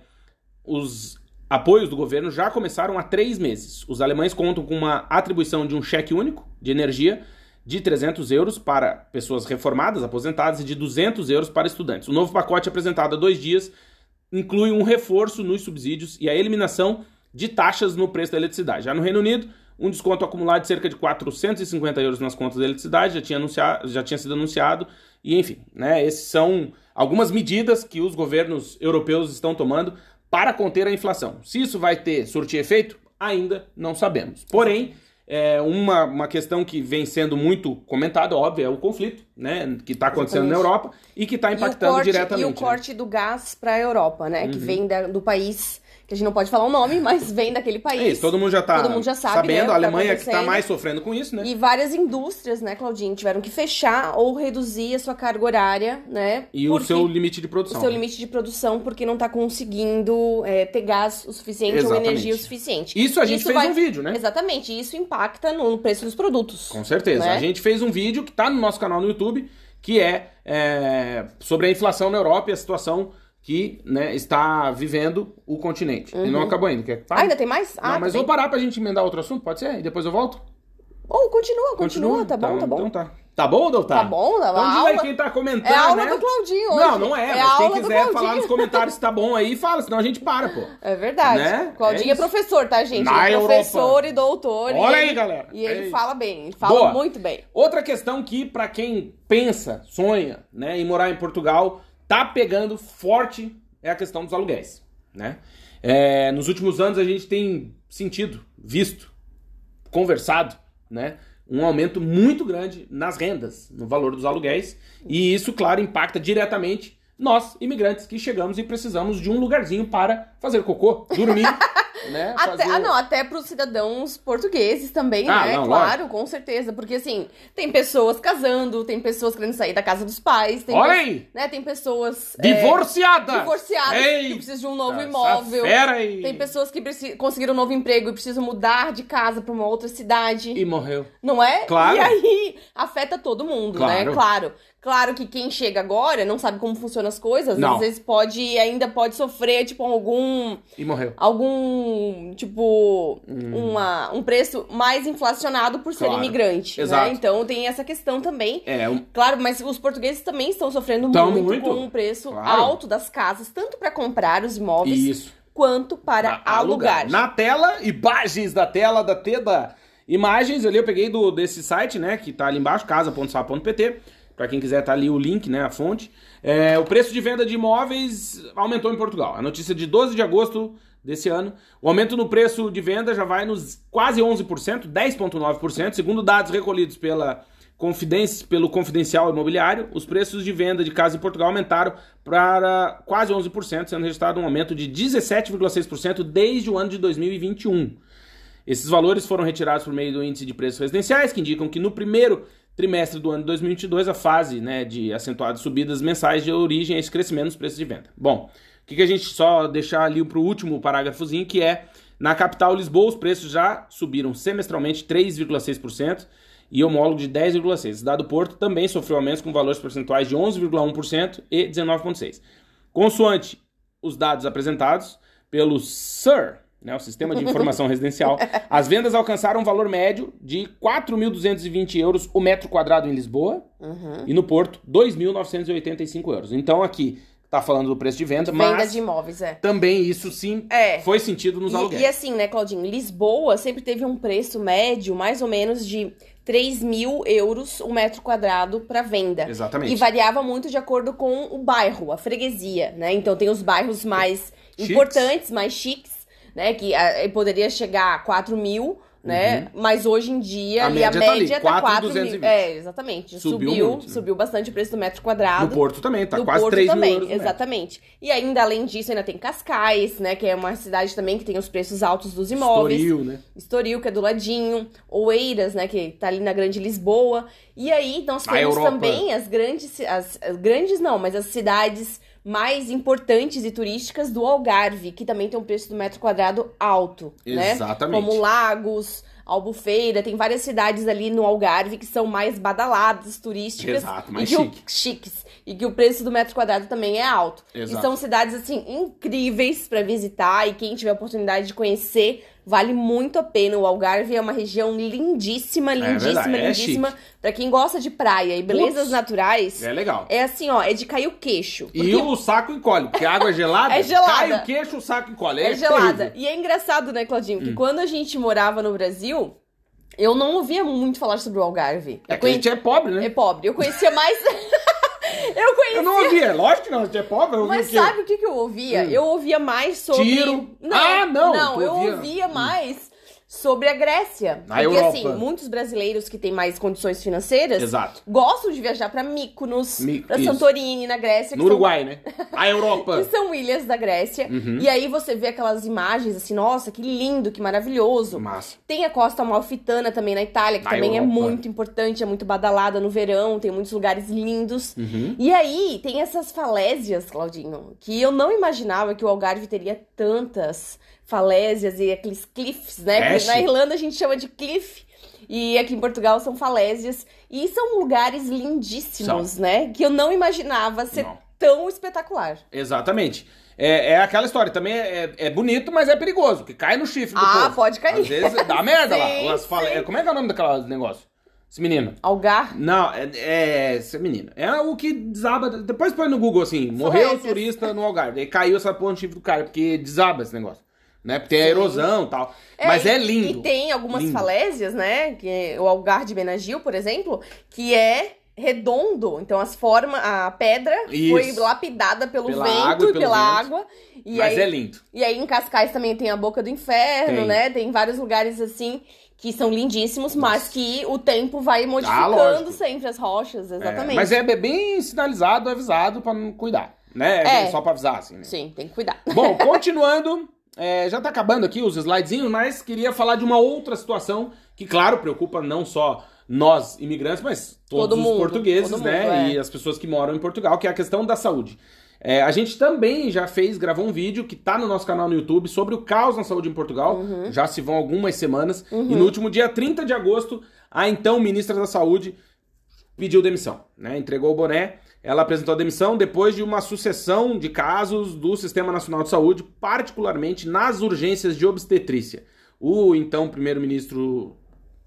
os apoios do governo já começaram há três meses. Os alemães contam com uma atribuição de um cheque único de energia de 300 euros para pessoas reformadas, aposentadas, e de 200 euros para estudantes. O novo pacote apresentado há dois dias inclui um reforço nos subsídios e a eliminação de taxas no preço da eletricidade. Já no Reino Unido, um desconto acumulado de cerca de 450 euros nas contas da eletricidade já tinha, anunciado, já tinha sido anunciado. E enfim, né, esses são algumas medidas que os governos europeus estão tomando para conter a inflação. Se isso vai ter surtir efeito, ainda não sabemos. Porém, é uma, uma questão que vem sendo muito comentada, óbvio, é o conflito, né, que está acontecendo Exatamente. na Europa e que está impactando e corte, diretamente. E o corte né? do gás para a Europa, né, uhum. que vem da, do país que a gente não pode falar o nome, mas vem daquele país. É isso, todo mundo já tá todo mundo já sabe, sabendo, né, a Alemanha que está mais sofrendo com isso, né? E várias indústrias, né, Claudinho, tiveram que fechar ou reduzir a sua carga horária, né? E o seu limite de produção. O seu limite de produção, porque não está conseguindo é, ter gás o suficiente Exatamente. ou energia o suficiente. Isso a gente isso fez vai... um vídeo, né? Exatamente, isso impacta no preço dos produtos. Com certeza. Né? A gente fez um vídeo que está no nosso canal no YouTube, que é, é sobre a inflação na Europa e a situação que né, está vivendo o continente. Uhum. E não uhum. acabou ainda. Quer ah, ainda tem mais? Ah, não, mas vou parar pra gente emendar outro assunto, pode ser? E depois eu volto? Ou oh, continua, continua, continua, tá bom, tá, tá bom. Então tá. Tá bom, doutor? Tá bom, tá bom. Então diz aí quem tá comentando, É a aula né? do Claudinho hoje. Não, não é, é mas quem quiser falar nos comentários se tá bom aí, fala, senão a gente para, pô. É verdade. Né? Claudinho é, é, professor, tá, gente? Na é professor Europa. e doutor. Olha e aí, galera. E ele é fala bem, ele fala Boa. muito bem. Outra questão que, para quem pensa, sonha, né, em morar em Portugal, tá pegando forte é a questão dos aluguéis, né? É, nos últimos anos a gente tem sentido, visto, conversado, né? Um aumento muito grande nas rendas, no valor dos aluguéis, e isso, claro, impacta diretamente nós, imigrantes, que chegamos e precisamos de um lugarzinho para fazer cocô, dormir né? Até, Ah, não, até pros cidadãos portugueses também, ah, né? Não, claro, lógico. com certeza. Porque assim, tem pessoas casando, tem pessoas querendo sair da casa dos pais, tem, Olha aí! Né, tem pessoas. Divorciadas! É, divorciadas que precisam de um novo imóvel. Fera aí. Tem pessoas que conseguiram um novo emprego e precisam mudar de casa para uma outra cidade. E morreu. Não é? Claro. E aí afeta todo mundo, claro. né? Claro. Claro que quem chega agora não sabe como funcionam as coisas, não. às vezes pode ainda pode sofrer tipo algum e morreu. Algum tipo hum. uma, um preço mais inflacionado por ser claro. imigrante, né? Exato. né? Então tem essa questão também. É, um... Claro, mas os portugueses também estão sofrendo muito, muito, com um preço claro. alto das casas, tanto para comprar os imóveis Isso. quanto para alugar. alugar. Na tela, imagens da tela da Teda. Imagens ali eu peguei do desse site, né, que tá ali embaixo, casa.sa.pt para quem quiser tá ali o link, né, a fonte. É, o preço de venda de imóveis aumentou em Portugal. A notícia de 12 de agosto desse ano. O aumento no preço de venda já vai nos quase 11%, 10,9%, segundo dados recolhidos pela Confidência, pelo Confidencial Imobiliário, os preços de venda de casas em Portugal aumentaram para quase 11%, sendo registrado um aumento de 17,6% desde o ano de 2021. Esses valores foram retirados por meio do índice de preços residenciais, que indicam que no primeiro trimestre do ano de 2022, a fase né, de acentuadas subidas mensais de origem a esse crescimento nos preços de venda. Bom, o que, que a gente só deixar ali para o último parágrafozinho, que é na capital Lisboa, os preços já subiram semestralmente 3,6% e homólogo de 10,6%. Dado Porto também sofreu aumentos com valores percentuais de 11,1% e 19,6%. Consoante os dados apresentados pelo SIR, né, o Sistema de Informação Residencial, as vendas alcançaram um valor médio de 4.220 euros o metro quadrado em Lisboa uhum. e no Porto, 2.985 euros. Então aqui tá falando do preço de venda, de mas... Venda de imóveis, é. Também isso sim é. foi sentido nos e, aluguéis. E assim, né, Claudinho, Lisboa sempre teve um preço médio mais ou menos de 3 mil euros o um metro quadrado para venda. Exatamente. E variava muito de acordo com o bairro, a freguesia, né? Então tem os bairros mais chiques. importantes, mais chiques, né? Que a, poderia chegar a 4 mil, né? Uhum. Mas hoje em dia, a ali, média, a média tá, tá 4 mil. É, exatamente. Subiu, subiu, muito, né? subiu bastante o preço do metro quadrado. No Porto também, tá no quase Porto 3 também, mil euros. Exatamente. E ainda, além disso, ainda tem Cascais, né? Que é uma cidade também que tem os preços altos dos imóveis. Estoril, né? Estoril, que é do ladinho. Oeiras, né? Que tá ali na Grande Lisboa. E aí, nós temos também as grandes... As, as grandes não, mas as cidades mais importantes e turísticas do Algarve, que também tem um preço do metro quadrado alto, Exatamente. né? Como Lagos, Albufeira, tem várias cidades ali no Algarve que são mais badaladas, turísticas. Exato, mais e que o- chique. chiques. E que o preço do metro quadrado também é alto. Exato. E são cidades, assim, incríveis pra visitar. E quem tiver a oportunidade de conhecer, vale muito a pena. O Algarve é uma região lindíssima, lindíssima, verdade, é lindíssima. pra quem gosta de praia e belezas Putz, naturais, É legal. é assim, ó, é de cair o queixo. E Porque o saco encolhe, porque a água é gelada, É gelada. cai o queixo, o saco encolhe. É, é gelada. terrível. E é engraçado, né, Claudinho, Hum. que quando a gente morava no Brasil, eu não ouvia muito falar sobre o Algarve. É Eu que a gente é pobre, É né? pobre. Eu conhecia mais. eu conhecia. Eu não ouvia, lógico que não, gente é pobre, eu Mas sabe o que, que eu ouvia? Hum. Eu ouvia mais sobre. Tiro? Ah, não, Não, eu ouvia- ouvia Hum. mais sobre a Grécia. Na Porque, Europa. assim, muitos brasileiros que têm mais condições financeiras Exato. gostam de viajar pra Mykonos, Mi- pra isso. Santorini, na Grécia. No que são- Uruguai, né? A Europa. que são ilhas da Grécia. Uhum. E aí você vê aquelas imagens assim, nossa, que lindo, que maravilhoso. Massa. Tem a Costa Amalfitana também na Itália, que Na também é Europa. muito importante, é muito badalada no verão, tem muitos lugares lindos. Uhum. E aí tem essas falésias, Claudinho, que eu não imaginava que o Algarve teria tantas falésias e aqueles cliffs, né? É, Porque na. Irlanda a gente chama de cliff. E aqui em Portugal são falésias. E são lugares lindíssimos, né? Que eu não imaginava ser Não. tão espetacular. Exatamente. É, é aquela história, também é, é bonito, mas é perigoso, porque cai no chifre do Ah, povo. pode cair. Às vezes dá merda Sim, lá. É, Como é que é o nome daquela negócio? Esse menino. Algar. Não, é, é esse menino. É o que desaba. Depois põe no Google assim: morreu Falésias. turista no Algarve. Aí caiu essa ponte chifre do cara, porque desaba esse negócio. Né? Porque tem a erosão e tal. Mas e- é lindo. E tem algumas Lindo. falésias, né? Que é o Algar de Benagil, por exemplo, que é redondo. Então as formas, a pedra foi Isso. lapidada pelo Pela vento água e pela vento. água. E Mas aí, é lindo. e aí em Cascais também tem a Boca do Inferno, Tem. né? Tem vários lugares assim que são lindíssimos, mas que o tempo vai modificando Ah, sempre as rochas, exatamente. É, mas é bem sinalizado, avisado pra não cuidar. Né? É. Só pra avisar, assim, né? Sim, tem que cuidar. Bom, continuando, é, já tá acabando aqui os slidezinhos, mas queria falar de uma outra situação que, claro, preocupa não só nós, imigrantes, mas todos Todo os mundo, portugueses, todo né? mundo, é. E as pessoas que moram em Portugal, que é a questão da saúde. É, a gente também já fez, gravou um vídeo que tá no nosso canal no YouTube sobre o caos na saúde em Portugal. Uhum. Já se vão algumas semanas. E no último dia 30 de agosto, a então ministra da Saúde pediu demissão, né? Entregou o boné. Ela apresentou a demissão depois de uma sucessão de casos do Sistema Nacional de Saúde, particularmente nas urgências de obstetrícia. O então primeiro-ministro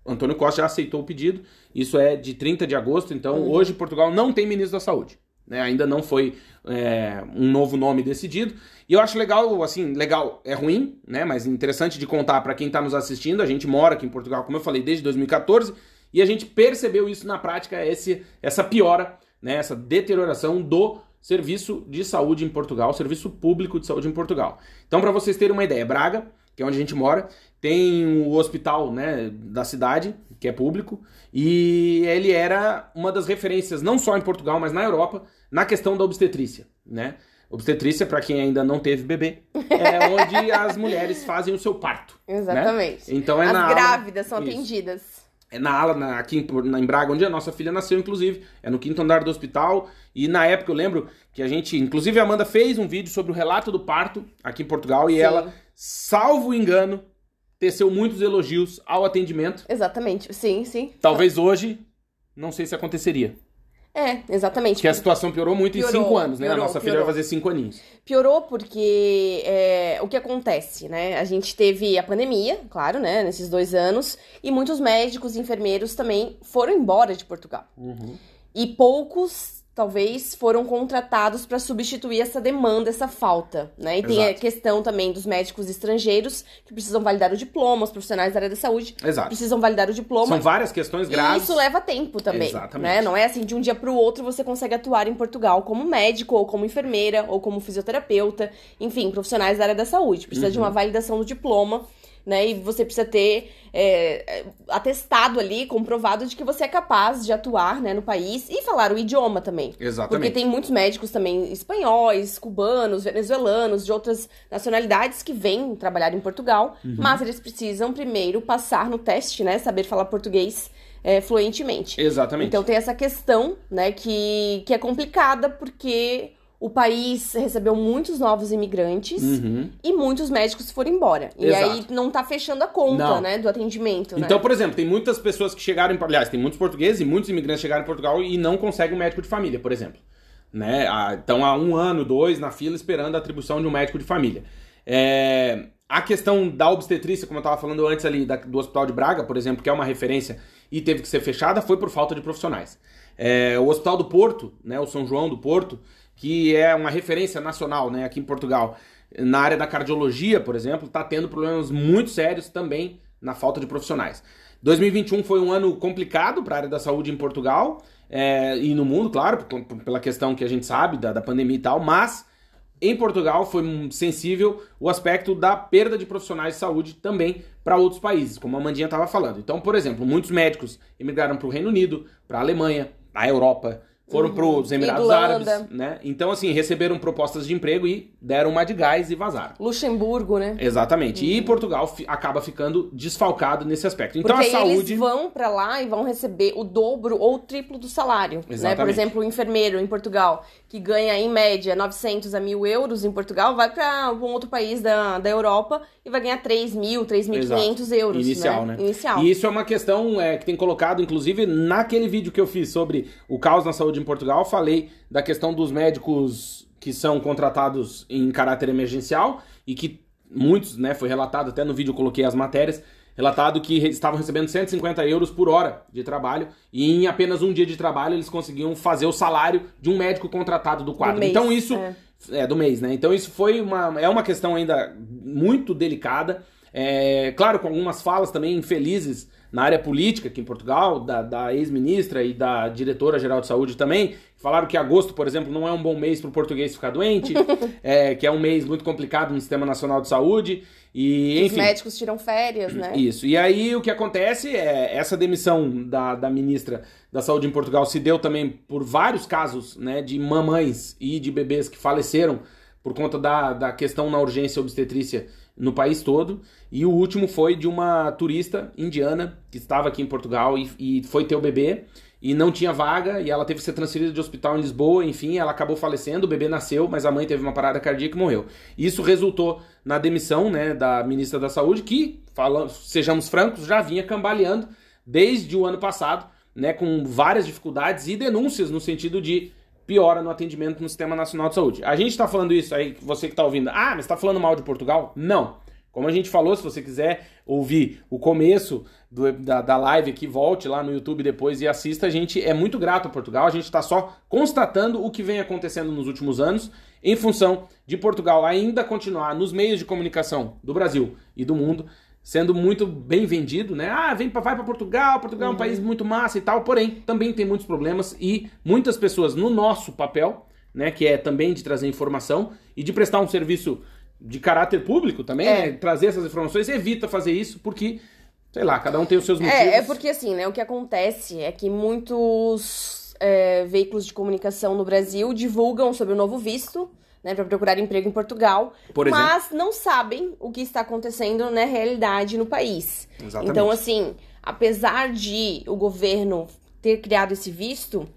Antônio Costa já aceitou o pedido. Isso é de 30 de agosto, então hoje Portugal não tem ministro da Saúde. né? Ainda não foi é, um novo nome decidido. E eu acho legal, assim, legal é ruim, né? Mas interessante de contar para quem está nos assistindo. A gente mora aqui em Portugal, como eu falei, desde 2014 e a gente percebeu isso na prática, esse, essa piora, né? Essa deterioração do serviço de saúde em Portugal, serviço público de saúde em Portugal. Então, para vocês terem uma ideia, Braga, que é onde a gente mora, tem o hospital né, da cidade, que é público, e ele era uma das referências, não só em Portugal, mas na Europa, na questão da obstetrícia, né? Obstetrícia, para quem ainda não teve bebê, é onde as mulheres fazem o seu parto. Exatamente. Então é As na grávidas são Isso. atendidas. É na ala, na, aqui em, na, em Braga, onde a nossa filha nasceu, inclusive. É no quinto andar do hospital. E na época eu lembro que a gente, inclusive a Amanda fez um vídeo sobre o relato do parto aqui em Portugal. E Sim. ela, salvo engano, teceu muitos elogios ao atendimento. Exatamente. Sim, sim. Talvez hoje, não sei se aconteceria. É, exatamente. Porque a situação piorou muito em Piorou, cinco anos, né? a piorou, nossa filha vai piorou. fazer cinco aninhos. Piorou porque é, o que acontece, né? A gente teve a pandemia, claro, né? Nesses dois anos, e muitos médicos e enfermeiros também foram embora de Portugal. E poucos, talvez, foram contratados para substituir essa demanda, essa falta, né? E tem a Exato. questão também dos médicos estrangeiros que precisam validar o diploma, os profissionais da área da saúde Exato. precisam validar o diploma. São várias questões E graves. isso leva tempo também, Exatamente. né? Não é assim de um dia para o outro você consegue atuar em Portugal como médico ou como enfermeira ou como fisioterapeuta, enfim, profissionais da área da saúde. Precisa Uhum. de uma validação do diploma, né? E você precisa ter é, é, atestado ali, comprovado de que você é capaz de atuar, né, no país e falar o idioma também. Porque Exatamente. tem muitos médicos também espanhóis, cubanos, venezuelanos, de outras nacionalidades que vêm trabalhar em Portugal, Uhum. mas eles precisam primeiro passar no teste, né? Saber falar português é, fluentemente. Exatamente. Então tem essa questão, né, que, que é complicada porque o país recebeu muitos novos imigrantes Uhum. e muitos médicos foram embora. E Exato. aí não tá fechando a conta, Não. né, do atendimento, né? Então, por exemplo, tem muitas pessoas que chegaram. Aliás, tem muitos portugueses e muitos imigrantes que chegaram em Portugal e não conseguem um médico de família, por exemplo. Né? Estão há um ano, dois na fila esperando a atribuição de um médico de família. É, A questão da obstetrícia, como eu estava falando antes ali, da- do Hospital de Braga, por exemplo, que é uma referência e teve que ser fechada, foi por falta de profissionais. É, o Hospital do Porto, né, o São João do Porto, que é uma referência nacional né, aqui em Portugal, na área da cardiologia, por exemplo, está tendo problemas muito sérios também na falta de profissionais. 2021 foi um ano complicado para a área da saúde em Portugal é, e no mundo, claro, pela questão que a gente sabe da, da pandemia e tal, mas em Portugal foi sensível o aspecto da perda de profissionais de saúde também para outros países, como a Mandinha estava falando. Então, por exemplo, muitos médicos emigraram para o Reino Unido, para a Alemanha, a Europa, foram para os Emirados Irlanda. Árabes, né? Então, assim, receberam propostas de emprego e deram uma de gás e vazaram. Luxemburgo, né? Exatamente. E Portugal acaba ficando desfalcado nesse aspecto. Então Porque a saúde. eles vão pra lá e vão receber o dobro ou o triplo do salário. Né? Por Exatamente. exemplo, o enfermeiro em Portugal, que ganha em média 900 a 1.000 euros em Portugal, vai pra um outro país da, da Europa e vai ganhar 3 mil, 3.500 euros. Inicial, né? Inicial. E isso é uma questão é, que tem colocado, inclusive, naquele vídeo que eu fiz sobre o caos na saúde em Portugal, falei da questão dos médicos que são contratados em caráter emergencial e que muitos, né, foi relatado, até no vídeo eu coloquei as matérias, relatado que estavam recebendo 150 euros por hora de trabalho e em apenas um dia de trabalho eles conseguiam fazer o salário de um médico contratado do quadro. mês, então isso é. é, do mês, né? Então isso foi uma. É uma questão ainda muito delicada. É, claro, com algumas falas também infelizes na área política aqui em Portugal, da, da ex-ministra e da diretora-geral de saúde também, falaram que agosto, por exemplo, não é um bom mês para o português ficar doente, é, que é um mês muito complicado no Sistema Nacional de Saúde. E, Os enfim. médicos tiram férias, né? Isso. E aí o que acontece é essa demissão da, da ministra da Saúde em Portugal se deu também por vários casos né, de mamães e de bebês que faleceram por conta da, da questão na urgência obstetrícia no país todo. E o último foi de uma turista indiana que estava aqui em Portugal e, e foi ter o bebê e não tinha vaga e ela teve que ser transferida de hospital em Lisboa, enfim, ela acabou falecendo, o bebê nasceu, mas a mãe teve uma parada cardíaca e morreu. Isso resultou na demissão, né, da ministra da Saúde, que, falando, sejamos francos, já vinha cambaleando desde o ano passado, né, com várias dificuldades e denúncias no sentido de piora no atendimento no Sistema Nacional de Saúde. A gente está falando isso aí, você que está ouvindo, ah, mas está falando mal de Portugal? Não. Como a gente falou, se você quiser ouvir o começo do- da, da live aqui, volte lá no YouTube depois e assista. A gente é muito grato a Portugal. A gente está só constatando o que vem acontecendo nos últimos anos, em função de Portugal ainda continuar nos meios de comunicação do Brasil e do mundo, sendo muito bem vendido, né? Ah, vem pra, vai para Portugal, Portugal é um país muito massa e tal. Porém, também tem muitos problemas e muitas pessoas no nosso papel, né, que é também de trazer informação e de prestar um serviço de caráter público também, É. né? trazer essas informações, evita fazer isso porque, sei lá, cada um tem os seus motivos. É, é porque assim, né? O que acontece é que muitos é, veículos de comunicação no Brasil divulgam sobre o novo visto, né, para procurar emprego em Portugal, Por mas não sabem o que está acontecendo na realidade no país. Exatamente. Então, assim, apesar de o governo ter criado esse visto,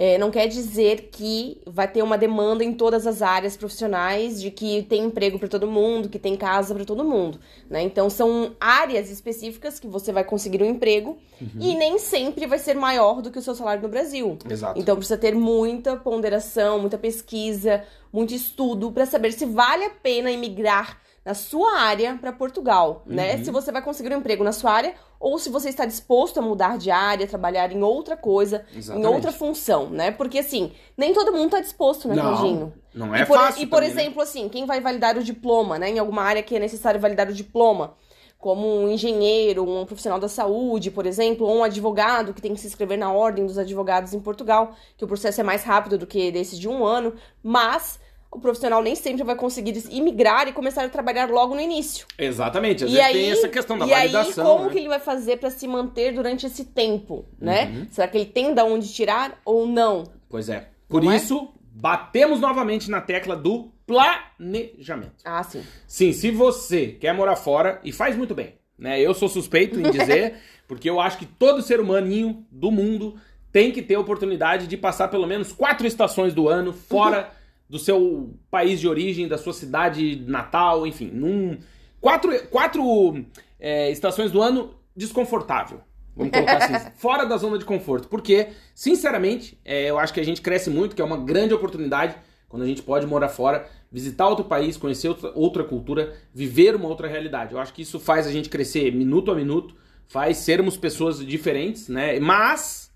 é, não quer dizer que vai ter uma demanda em todas as áreas profissionais de que tem emprego para todo mundo, que tem casa para todo mundo, né? Então são áreas específicas que você vai conseguir um emprego e nem sempre vai ser maior do que o seu salário no Brasil. Exato. Então precisa ter muita ponderação, muita pesquisa, muito estudo para saber se vale a pena emigrar na sua área para Portugal, né? Uhum. Se você vai conseguir um emprego na sua área ou se você está disposto a mudar de área, trabalhar em outra coisa, Exatamente. em outra função, né? Porque assim, nem todo mundo tá disposto, né, Não, Claudinho? não é e por, fácil E por também, né? exemplo, assim, quem vai validar o diploma, né, em alguma área que é necessário validar o diploma, como um engenheiro, um profissional da saúde, por exemplo, ou um advogado que tem que se inscrever na ordem dos advogados em Portugal, que o processo é mais rápido do que desse de um ano, mas o profissional nem sempre vai conseguir imigrar e começar a trabalhar logo no início. Exatamente. Às E aí, tem essa questão da e validação. aí, como né? que ele vai fazer pra se manter durante esse tempo, né? Uhum. Será que ele tem da onde tirar ou não? Pois é. Por Não é? isso, batemos novamente na tecla do planejamento. Ah, sim. Sim, se você quer morar fora, e faz muito bem, né? Eu sou suspeito em dizer, porque eu acho que todo ser humaninho do mundo tem que ter a oportunidade de passar pelo menos quatro estações do ano fora do seu país de origem, da sua cidade natal, enfim, num quatro, quatro é, estações do ano desconfortável. Vamos colocar assim, fora da zona de conforto. Porque, sinceramente, é, eu acho que a gente cresce muito, que é uma grande oportunidade quando a gente pode morar fora, visitar outro país, conhecer outra, outra cultura, viver uma outra realidade. Eu acho que isso faz a gente crescer minuto a minuto, faz sermos pessoas diferentes, né? Mas,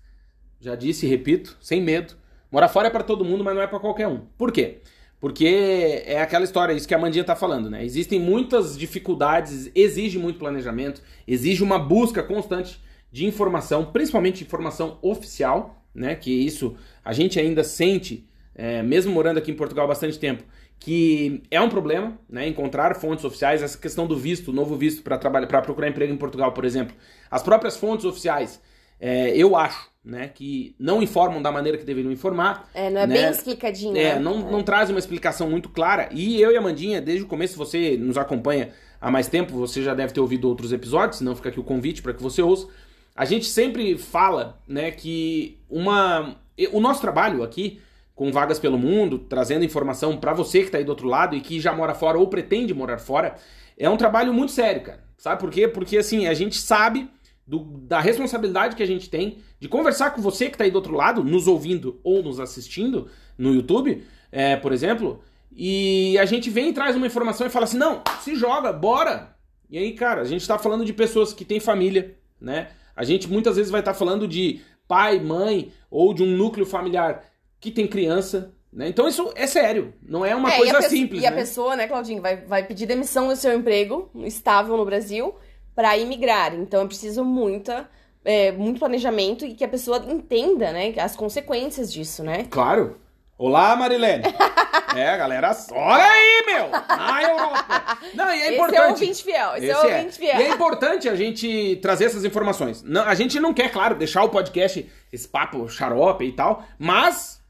já disse e repito, sem medo, morar fora é para todo mundo, mas não é para qualquer um. Por quê? Porque é aquela história, isso que a Mandinha tá falando, né? Existem muitas dificuldades, exige muito planejamento, exige uma busca constante de informação, principalmente informação oficial, né? Que isso a gente ainda sente, é, mesmo morando aqui em Portugal há bastante tempo, que é um problema, né? Encontrar fontes oficiais, essa questão do visto, novo visto para trabalhar, para procurar emprego em Portugal, por exemplo, as próprias fontes oficiais, é, eu acho né, que não informam da maneira que deveriam informar. É, não é né? bem explicadinho. É, né? não, não traz uma explicação muito clara. E eu e a Mandinha, desde o começo, você nos acompanha há mais tempo, você já deve ter ouvido outros episódios, senão fica aqui o convite para que você ouça. A gente sempre fala, né, que uma o nosso trabalho aqui com vagas pelo mundo, trazendo informação para você que está aí do outro lado e que já mora fora ou pretende morar fora, é um trabalho muito sério, cara. Sabe por quê? Porque assim, a gente sabe do, da responsabilidade que a gente tem de conversar com você que está aí do outro lado, nos ouvindo ou nos assistindo no YouTube, é, por exemplo, e a gente vem e traz uma informação e fala assim: não, se joga, bora! E aí, cara, a gente está falando de pessoas que têm família, né? A gente muitas vezes vai estar tá falando de pai, mãe ou de um núcleo familiar que tem criança, né? Então isso é sério, não é uma É, e coisa a pe- simples, E a né? pessoa, né, Claudinho, vai, vai pedir demissão do seu emprego estável no Brasil para imigrar. Então é preciso muita, é, muito planejamento e que a pessoa entenda, né, as consequências disso, né? Claro. Olá, Marilene. é, galera, olha aí, meu! Na Europa. Não, e é Esse é importante. o ouvinte fiel, esse, é o Esse é. ouvinte fiel. E é importante a gente trazer essas informações. Não, a gente não quer, claro, deixar o podcast, esse papo xarope e tal, mas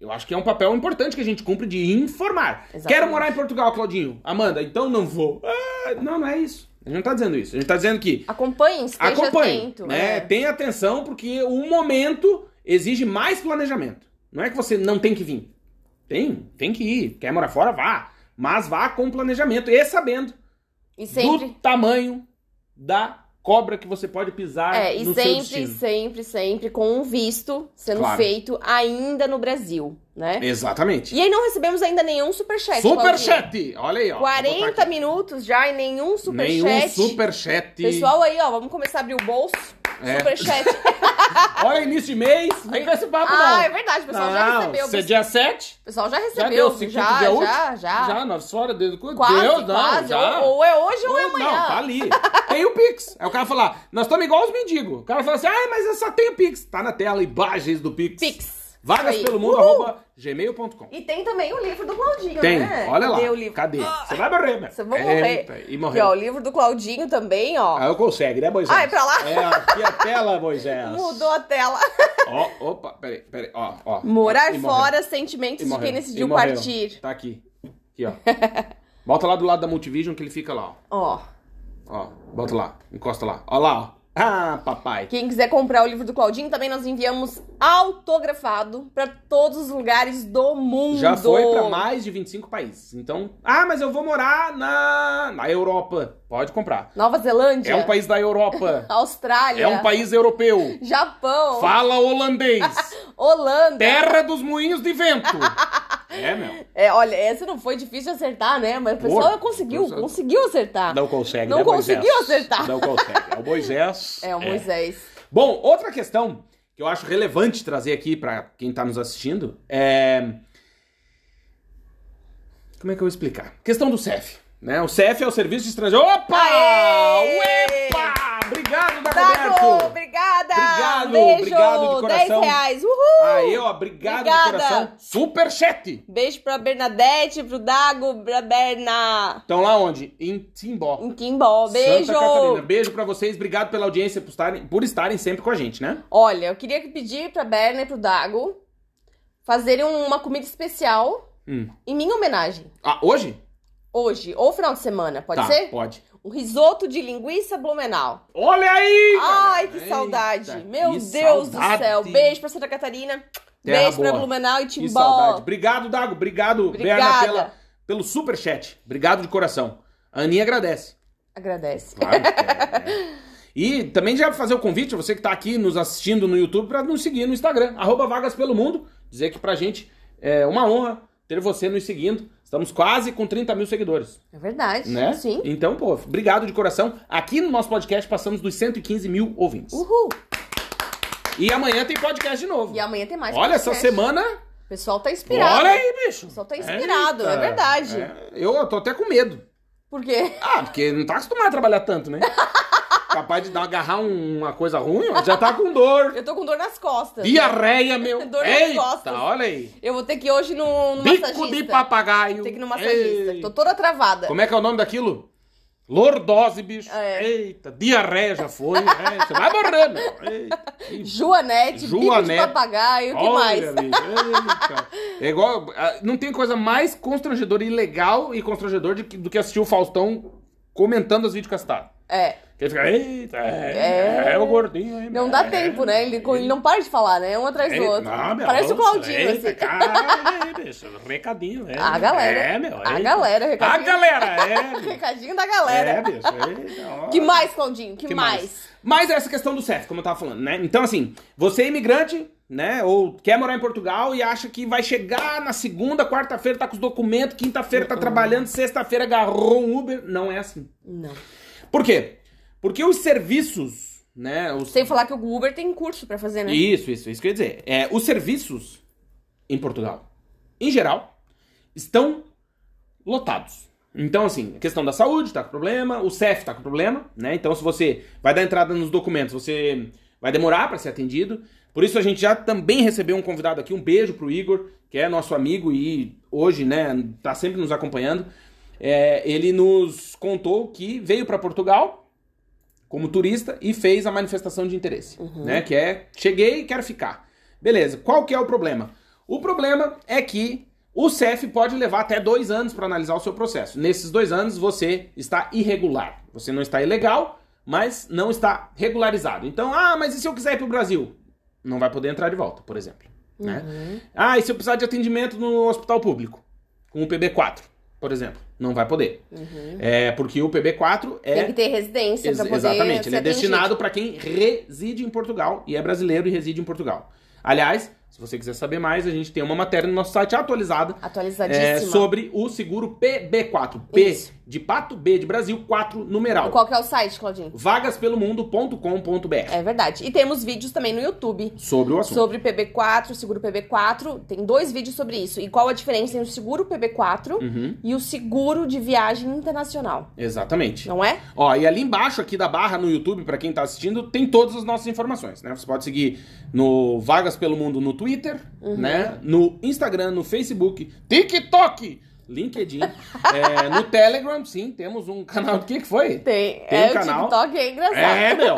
eu acho que é um papel importante que a gente cumpre de informar. Exatamente. Quero morar em Portugal, Claudinho. Amanda, então não vou. Ah, não, não é isso. A gente não tá dizendo isso. A gente tá dizendo que Acompanhe, esteja acompanhe, atento. né? é. Tenha atenção, porque o momento exige mais planejamento. Não é que você não tem que vir. Tem, tem que ir. Quer morar fora, vá. Mas vá com planejamento e sabendo E sempre, do tamanho da cobra que você pode pisar é, e no seu sempre, destino. sempre, sempre com um visto sendo Claro. feito ainda no Brasil, né? Exatamente. E aí não recebemos ainda nenhum superchat. Superchat! Olha aí, ó. Vou botar 40 aqui. minutos já e nenhum superchat. Nenhum superchat. Pessoal aí, ó, vamos começar a abrir o bolso. É. Superchat. Olha, início de mês. Vem com esse papo, não. ah, é verdade, o pessoal já Não, recebeu. se é dia 7, O pessoal já já recebeu. deu 5 já, dia útil? já, já. Já, 9 horas, desde quando? Quase, Deus, não, quase. já. Ou, ou é hoje ou é Não, amanhã. tá ali. Tem o Pix. Aí o cara fala, nós estamos igual os mendigos. O cara fala assim, ah, mas eu só tenho Pix. Tá na tela, imagens do Pix. Pix. Vagas Aí. pelo mundo, Uhul. arroba gmail.com. E tem também o livro do Claudinho, Tem, né? olha lá. Cadê o livro? Cadê? Você vai morrer, meu. Você vai morrer. E E morreu. ó, o livro do Claudinho também, ó. Ah, eu consegue, né, Moisés? Ah, é pra lá? É, aqui a tela, Moisés. Mudou a tela. Ó, opa, peraí, peraí, ó, ó. Morar E fora, E sentimentos de quem E decidiu partir. Tá aqui. Aqui, ó. Bota lá do lado da Multivision que ele fica lá, Ó. ó. Ó, bota lá. Encosta lá. Ó lá, ó. Ah, papai. Quem quiser comprar o livro do Claudinho, também nós enviamos autografado pra todos os lugares do mundo. Já foi pra mais de 25 países. Então, ah, mas eu vou morar na, na Europa. Pode comprar. Nova Zelândia. É um país da Europa. Austrália. É um país europeu. Japão. Fala holandês. Holanda. Terra dos moinhos de vento. É, meu. É, olha, essa não foi difícil de acertar, né? Mas o pessoal Porra. conseguiu, conseguiu acertar. Não consegue, Não né, conseguiu acertar. Não consegue. É o Moisés. É, o Moisés. Bom, outra questão que eu acho relevante trazer aqui pra quem tá nos assistindo é. Como é que eu vou explicar? Questão do CEF. Né? O CEF é o Serviço de Estrangeiro. Opa! Aê! Uepa! Obrigado, Dago, Dagoberto! obrigada! Obrigado, Beijo, obrigado de coração. 10 reais, uhul! Aí, ó, obrigado Obrigada. de coração. Superchat! Beijo pra Bernadette, pro Dago, pra Berna. Estão lá onde? Em Timbó. Em Timbó, beijo! Santa Catarina. Beijo pra vocês. Obrigado pela audiência, por estarem, por estarem sempre com a gente, né? Olha, eu queria pedir pra Berna e pro Dago fazerem uma comida especial Hum. em minha homenagem. Ah, hoje? Hoje, ou final de semana, pode tá, ser? pode. Um risoto de linguiça blumenau. Olha aí! Ai, que saudade. Eita, Meu que Deus do saudade. céu. Beijo pra Santa Catarina. Terra Beijo boa. pra Blumenau e Que Timbó. saudade. Obrigado, Dago. Obrigado, Berna, Obrigada. pela, pelo superchat. Obrigado de coração. A Aninha agradece. Agradece. Claro. é, é. E também já fazer o convite, você que tá aqui nos assistindo no YouTube, para nos seguir no Instagram, arroba Vagas Pelo Mundo. Dizer que pra gente é uma honra ter você nos seguindo. Estamos quase com 30 mil seguidores, É verdade. né? Sim. Então, pô, obrigado de coração. Aqui no nosso podcast passamos dos 115 mil ouvintes. Uhul. E amanhã tem podcast de novo. E amanhã tem mais Olha, essa podcast. semana. O pessoal tá inspirado. Olha aí, bicho. O pessoal tá inspirado, é Eita. verdade. É, eu tô até com medo. Por quê? Ah, porque não tá acostumado a trabalhar tanto, né? Capaz de dar, agarrar um- uma coisa ruim, ó, já tá com dor. Eu tô com dor nas costas. Diarreia, meu. Dor nas Eita, costas. olha aí. Eu vou ter que ir hoje no, no Bico massagista. de papagaio. Tem que ir no massagista. Ei. Tô toda travada. Como é que é o nome daquilo? Lordose, bicho. É. Eita, diarreia já foi. É, você vai morrer, meu. Eita. E Joanete, bico de Joanete. papagaio, o que mais? É igual. ah, Não tem coisa mais constrangedora e legal e constrangedor de do que assistir o Faustão comentando as videocastadas. É. Que ele fica, eita, é, É. é o gordinho. hein, Não dá é, tempo, né? Ele, ele não para de falar, né? Um atrás do outro. não, meu, Parece o Claudinho, eita, assim. Cara, bicho, recadinho, é. A galera. É, meu. A eita. galera, A recadinho. galera, é. Recadinho da galera. É, bicho. Eita. Que mais, Claudinho? Que, Que mais? Mas essa questão do CEF, como eu tava falando, né? Então, assim, você é imigrante, né? Ou quer morar em Portugal e acha que vai chegar na segunda, quarta-feira, tá com os documentos, quinta-feira tá trabalhando, sexta-feira agarrou um Uber. Não é assim. Não. Por quê? Porque os serviços, né? Os... Sem falar que o Uber tem curso pra fazer, né? Isso, isso, isso quer dizer. É, os serviços em Portugal, em geral, estão lotados. Então, assim, a questão da saúde tá com problema, o CEF tá com problema, né? Então, se você vai dar entrada nos documentos, você vai demorar para ser atendido. Por isso, a gente já também recebeu um convidado aqui, um beijo pro Igor, que é nosso amigo e hoje, né, tá sempre nos acompanhando. É, ele nos contou que veio para Portugal como turista e fez a manifestação de interesse, né? Que é cheguei e quero ficar. Beleza. Qual que é o problema? O problema é que o CEF pode levar até dois anos para analisar o seu processo. Nesses dois anos você está irregular. Você não está ilegal, mas não está regularizado. Então, ah, mas e se eu quiser ir para o Brasil? Não vai poder entrar de volta, por exemplo. Né? Ah, e se eu precisar de atendimento no hospital público? Com o PB4, por exemplo? Não vai poder. É, porque o PB4 é Tem que ter residência pra poder Exatamente, ele é atendido. destinado para quem reside em Portugal e é brasileiro e reside em Portugal. Aliás, se você quiser saber mais, a gente tem uma matéria no nosso site atualizada Atualizadíssima. é, sobre o seguro PB4. P Isso. De pato, B de Brasil, 4 numeral. Qual que é o site, Claudinho? Vagaspelomundo.com.br É verdade. E temos vídeos também no YouTube sobre o assunto. sobre PB4, seguro PB4. Tem dois vídeos sobre isso. E qual a diferença entre o seguro PB4 Uhum, e o seguro de viagem internacional? exatamente. Não é? Ó, e ali embaixo aqui da barra no YouTube, pra quem tá assistindo, tem todas as nossas informações, né? Você pode seguir no Vagas pelo Mundo no Twitter, Uhum. né? No Instagram, no Facebook, TikTok, LinkedIn, é, no Telegram, sim, temos um canal. O que que foi? Tem. Tem é, um o canal. TikTok é engraçado. É, meu.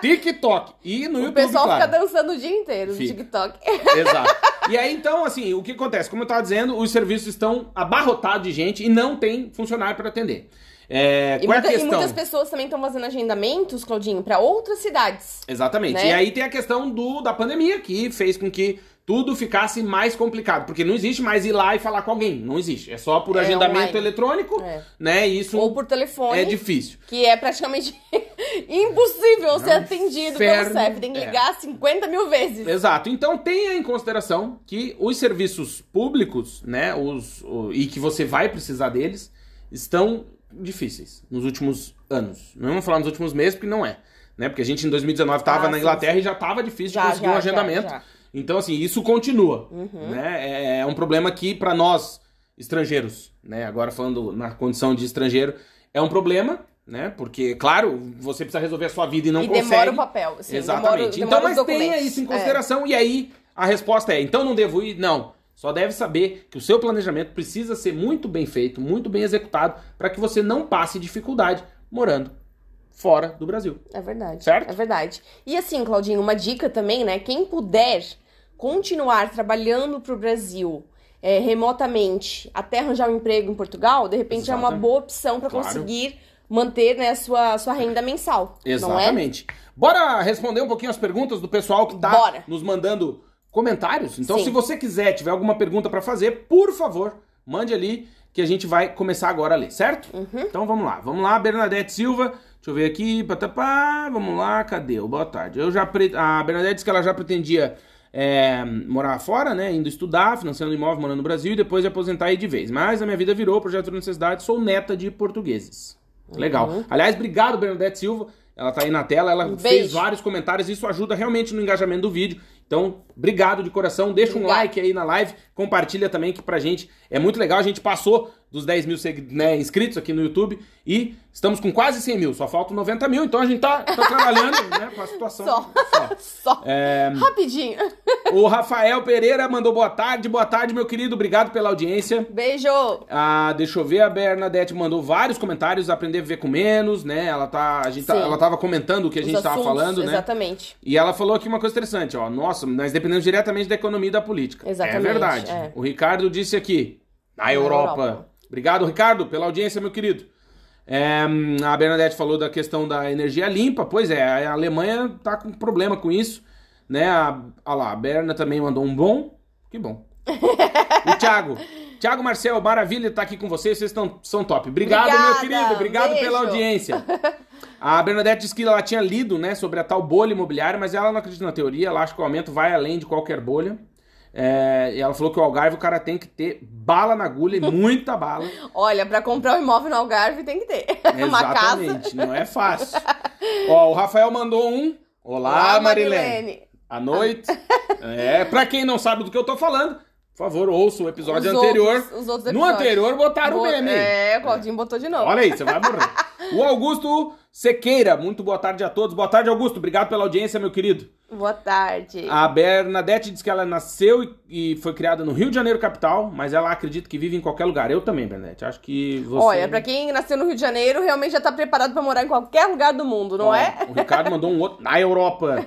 TikTok. E no o YouTube, pessoal claro. fica dançando o dia inteiro no Fica. TikTok. Exato. E aí, então, assim, o que acontece? Como eu tava dizendo, os serviços estão abarrotados de gente e não tem funcionário para atender. É, E, é muita- e questão? muitas pessoas também estão fazendo agendamentos, Claudinho, pra outras cidades. Exatamente. né? E aí tem a questão do, da pandemia, que fez com que tudo ficasse mais complicado. Porque não existe mais ir lá e falar com alguém. Não existe. É só por É, agendamento online. eletrônico, É. né? Isso Ou por telefone. é difícil. Que é praticamente impossível ser atendido pelo inferno. CEF. Tem que É. ligar 50 mil vezes. Exato. Então tenha em consideração que os serviços públicos, né, os, o- e que você vai precisar deles, estão difíceis nos últimos anos. Não vamos falar nos últimos meses, porque não é. Né? Porque a gente em 2019 estava Ah, na sim, Inglaterra e já estava difícil Já, de conseguir já, um agendamento. já. Uhum. Então, assim, isso continua. Né? É, é um problema que, para nós, estrangeiros, né? agora falando na condição de estrangeiro, é um problema, né? Porque, claro, você precisa resolver a sua vida e não e consegue. demora o papel. Assim, Exatamente. Demora, então, demora mas tenha isso em É. consideração e aí a resposta é: então não devo ir? Não. Só deve saber que o seu planejamento precisa ser muito bem feito, muito bem executado, para que você não passe dificuldade morando fora do Brasil. É verdade. Certo? É verdade. E assim, Claudinho, uma dica também, né? Quem puder continuar trabalhando pro Brasil é, remotamente até arranjar um emprego em Portugal, de repente é uma boa opção para Claro. conseguir manter né, a sua, sua renda mensal. É? Exatamente. Bora responder um pouquinho as perguntas do pessoal que tá Bora. nos mandando comentários. Então, Sim. se você quiser, tiver alguma pergunta pra fazer, por favor, mande ali que a gente vai começar agora a ler, certo? Uhum. Então vamos lá. Vamos lá, Bernadette Silva. Deixa eu ver aqui. Patapá. Vamos lá, cadê? o Boa tarde. Eu já pre... A Bernadette disse que ela já pretendia é, morar fora, né? Indo estudar, financiando imóvel, morando no Brasil e depois de aposentar aí de vez. Mas a minha vida virou projeto de necessidade, sou neta de portugueses. Legal. Aliás, obrigado, Bernadette Silva. Ela tá aí na tela, ela Um fez vários comentários, isso ajuda realmente no engajamento do vídeo. Então, obrigado de coração, deixa um Obrigada. like aí na live, compartilha também, que pra gente é muito legal. A gente passou dos 10 mil né, inscritos aqui no YouTube e estamos com quase 100 mil, só faltam 90 mil, então a gente tá, tá trabalhando né, com a situação. Só. só. Só. É, Rapidinho. o Rafael Pereira mandou boa tarde, boa tarde, meu querido, obrigado pela audiência. Beijo. Ah, deixa eu ver, a Bernadette mandou vários comentários, aprender a viver com menos, né? Ela tá, a gente tá- ela tava comentando o que a Os gente tava assuntos, falando, né? Exatamente. E ela falou aqui uma coisa interessante, ó. Nossa, nós dependemos diretamente da economia e da política. Exatamente, É verdade. é. O Ricardo disse aqui, na Europa. Europa. Obrigado, Ricardo, pela audiência, meu querido. É, a Bernadette falou da questão da energia limpa. Pois é, a Alemanha tá com problema com isso. Né? A, olha lá, a Berna também mandou um bom. Que bom. o Thiago. Thiago Marcel, maravilha tá aqui com vocês. Vocês estão, são top. Obrigado, meu Obrigada, querido. Obrigado beijo. pela audiência. A Bernadette disse que ela tinha lido, né, sobre a tal bolha imobiliária, mas ela não acredita na teoria, ela acha que o aumento vai além de qualquer bolha. É, e ela falou que o Algarve o cara tem que ter bala na agulha e muita bala. Olha, pra comprar um imóvel no Algarve tem que ter. Uma casa. Exatamente, não é fácil. Ó, o Rafael mandou um. Olá, Marilene. À noite. É, pra quem não sabe do que eu tô falando, por favor, ouça o episódio Os anterior. outros- os outros no episódios. anterior botaram o Bo- meme. É, o Claudinho botou de novo. Olha aí, você vai morrer. O Augusto Sequeira, muito boa tarde a todos. Boa tarde, Augusto. Obrigado pela audiência, meu querido. Boa tarde. A Bernadette diz que ela nasceu e- foi criada no Rio de Janeiro, capital, mas ela acredita que vive em qualquer lugar. Eu também, Bernadette. Acho que você. Olha, pra quem nasceu no Rio de Janeiro, realmente já tá preparado pra morar em qualquer lugar do mundo, não Ó, é? O Ricardo mandou um outro. Na Europa.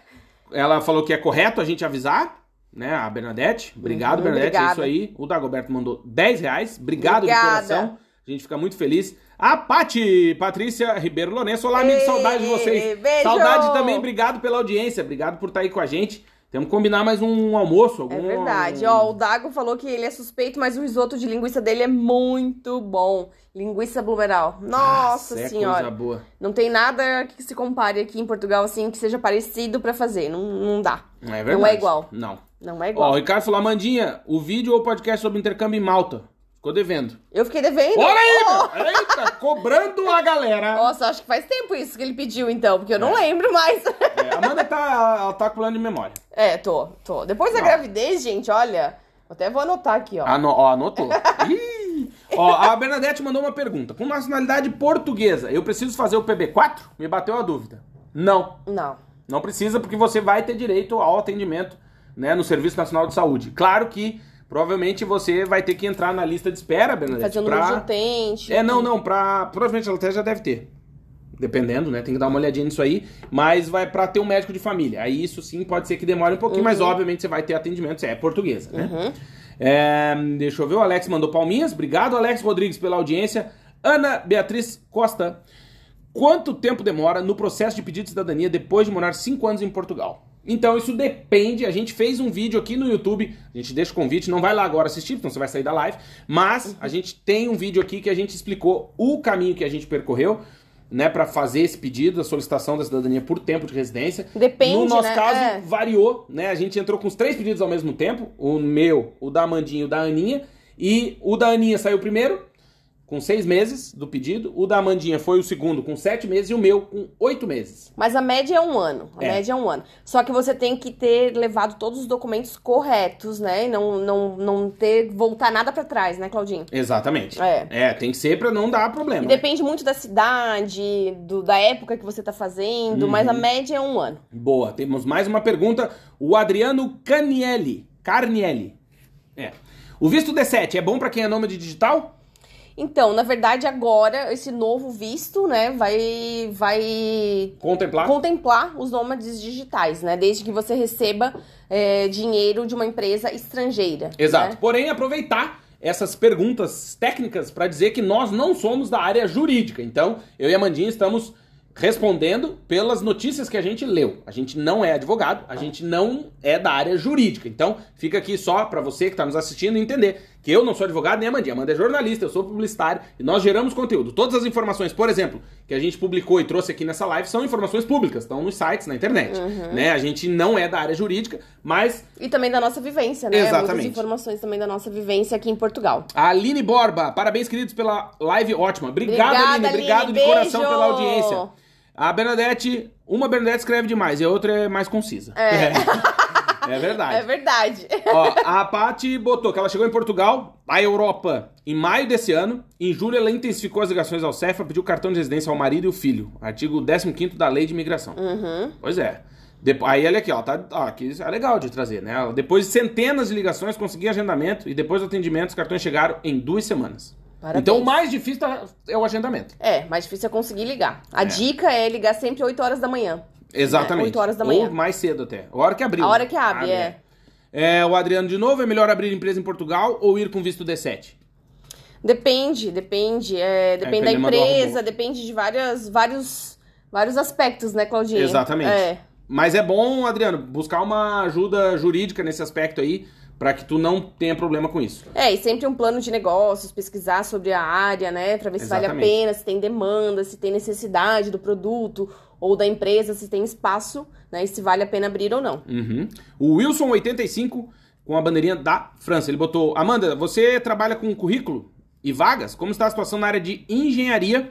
Ela falou que é correto a gente avisar, né? A Bernadette. Obrigado, Uhum, Bernadette. É obrigada. isso aí. O Dagoberto mandou 10 reais. Obrigado Obrigada. de coração. A gente fica muito feliz. A Pati Patrícia Ribeiro Lourenço. Olá, amigo. Saudade de vocês. beijo! Saudade também. Obrigado pela audiência. Obrigado por estar aí com a gente. Temos que combinar mais um almoço. Algum... É verdade. Ó, o Dago falou que ele é suspeito, mas o risoto de linguiça dele é muito bom. Linguiça Blumenau. Nossa é senhora. coisa boa. Não tem nada que se compare aqui em Portugal, assim, que seja parecido pra fazer. Não, não dá. Não é verdade. Não é igual. Não. Não é Ó, igual. o Ricardo falou, Amandinha, o vídeo ou o podcast sobre intercâmbio em Malta? Ficou devendo. Eu fiquei devendo. Olha aí, Oh! meu! Eita, cobrando a galera. Nossa, acho que faz tempo isso que ele pediu, então, porque eu não É. lembro mais. É, a Amanda tá, ela tá com plano de memória. É, tô, tô. Depois da Não. gravidez, gente, olha. Até vou anotar aqui, ó. Ano, ó, anotou. Ih. ó, a Bernadette mandou uma pergunta. Com nacionalidade portuguesa, eu preciso fazer o PB4? Me bateu a dúvida. Não, Não. não precisa, porque você vai ter direito ao atendimento né, no Serviço Nacional de Saúde. Claro que provavelmente você vai ter que entrar na lista de espera, Bernadette. Fazer o número de pra... utente. É, não, não, pra. Provavelmente ela até já deve ter. Dependendo, né? Tem que dar uma olhadinha nisso aí. Mas vai pra ter um médico de família. Aí isso sim pode ser que demore um pouquinho, mas obviamente você vai ter atendimento. Você é portuguesa, né? Uhum. É, deixa eu ver, o Alex mandou palminhas. Obrigado, Alex Rodrigues, pela audiência. Ana Beatriz Costa. Quanto tempo demora no processo de pedido de cidadania depois de morar 5 anos em Portugal? Então, isso depende. A gente fez um vídeo aqui no YouTube. A gente deixa o convite. Não vai lá agora assistir, então você vai sair da live. Mas a gente tem um vídeo aqui que a gente explicou o caminho que a gente percorreu, né, para fazer esse pedido, a solicitação da cidadania por tempo de residência. Depende, No nosso né? caso, É. variou, né? A gente entrou com os três pedidos ao mesmo tempo: o meu, o da Amandinha e o da Aninha. E o da Aninha saiu primeiro, com seis meses do pedido. O da Amandinha foi o segundo, com sete meses. E o meu, com oito meses. Mas a média é um ano. A É. média é um ano. Só que você tem que ter levado todos os documentos corretos, né? E não, não, não ter voltar nada pra trás, né, Claudinho? Exatamente. É. tem que ser pra não dar problema. E né? depende muito da cidade, do, da época que você tá fazendo, mas Uhum. a média é um ano. Boa, temos mais uma pergunta. O Adriano Canielli. Carnielli. É. O visto D7 é bom pra quem é nômade digital? Então, na verdade, agora, esse novo visto, né, vai, vai Contemplar? contemplar os nômades digitais, né? Desde que você receba é, dinheiro de uma empresa estrangeira. Exato. né? Porém, aproveitar essas perguntas técnicas para dizer que nós não somos da área jurídica. Então, eu e a Mandinha estamos respondendo pelas notícias que a gente leu. A gente não é advogado, a gente não é da área jurídica. Então, fica aqui só para você que está nos assistindo entender que eu não sou advogado nem a Amandinha. Amanda é jornalista, eu sou publicitário e nós geramos conteúdo. Todas as informações, por exemplo, que a gente publicou e trouxe aqui nessa live são informações públicas, estão nos sites, na internet. Uhum. Né? A gente não é da área jurídica, mas E também da nossa vivência, né? Exatamente. Muitas informações também da nossa vivência aqui em Portugal. A Aline Borba, parabéns, queridos, pela live ótima. Obrigado, Obrigada, Aline. Obrigado Aline. de coração Beijo. pela audiência. A Bernadette, uma Bernadette escreve demais e a outra é mais concisa. É. É, verdade. É verdade. Ó, a Paty botou que ela chegou em Portugal, a Europa, em maio desse ano. Em julho, ela intensificou as ligações ao CEFA, pediu cartão de residência ao marido e o filho. Artigo 15 da Lei de Imigração. Uhum. Pois é. Depo- Aí olha aqui, ó, tá, ó, aqui é legal de trazer, né? Ela, Depois de centenas de ligações, consegui agendamento e depois do atendimento, os cartões chegaram em duas semanas. Parabéns. Então o mais difícil tá- é o agendamento. É, mais difícil é conseguir ligar. A É. dica é ligar sempre 8 horas da manhã. Exatamente. É, oito horas da manhã. Ou mais cedo até. A hora que abrir. A hora que abre, é. É, o Adriano de novo, é melhor abrir empresa em Portugal ou ir com visto D7? Depende, depende. é, depende que da empresa, depende de várias, vários, vários aspectos, né, Claudinha? Exatamente. É. Mas é bom, Adriano, buscar uma ajuda jurídica nesse aspecto aí, pra que tu não tenha problema com isso. É, e sempre um plano de negócios, pesquisar sobre a área, né? Pra ver se vale a Exatamente. pena, se tem demanda, se tem necessidade do produto ou da empresa, se tem espaço, né? E se vale a pena abrir ou não. Uhum. O Wilson85, com a bandeirinha da França, ele botou: Amanda, você trabalha com currículo e vagas? Como está a situação na área de engenharia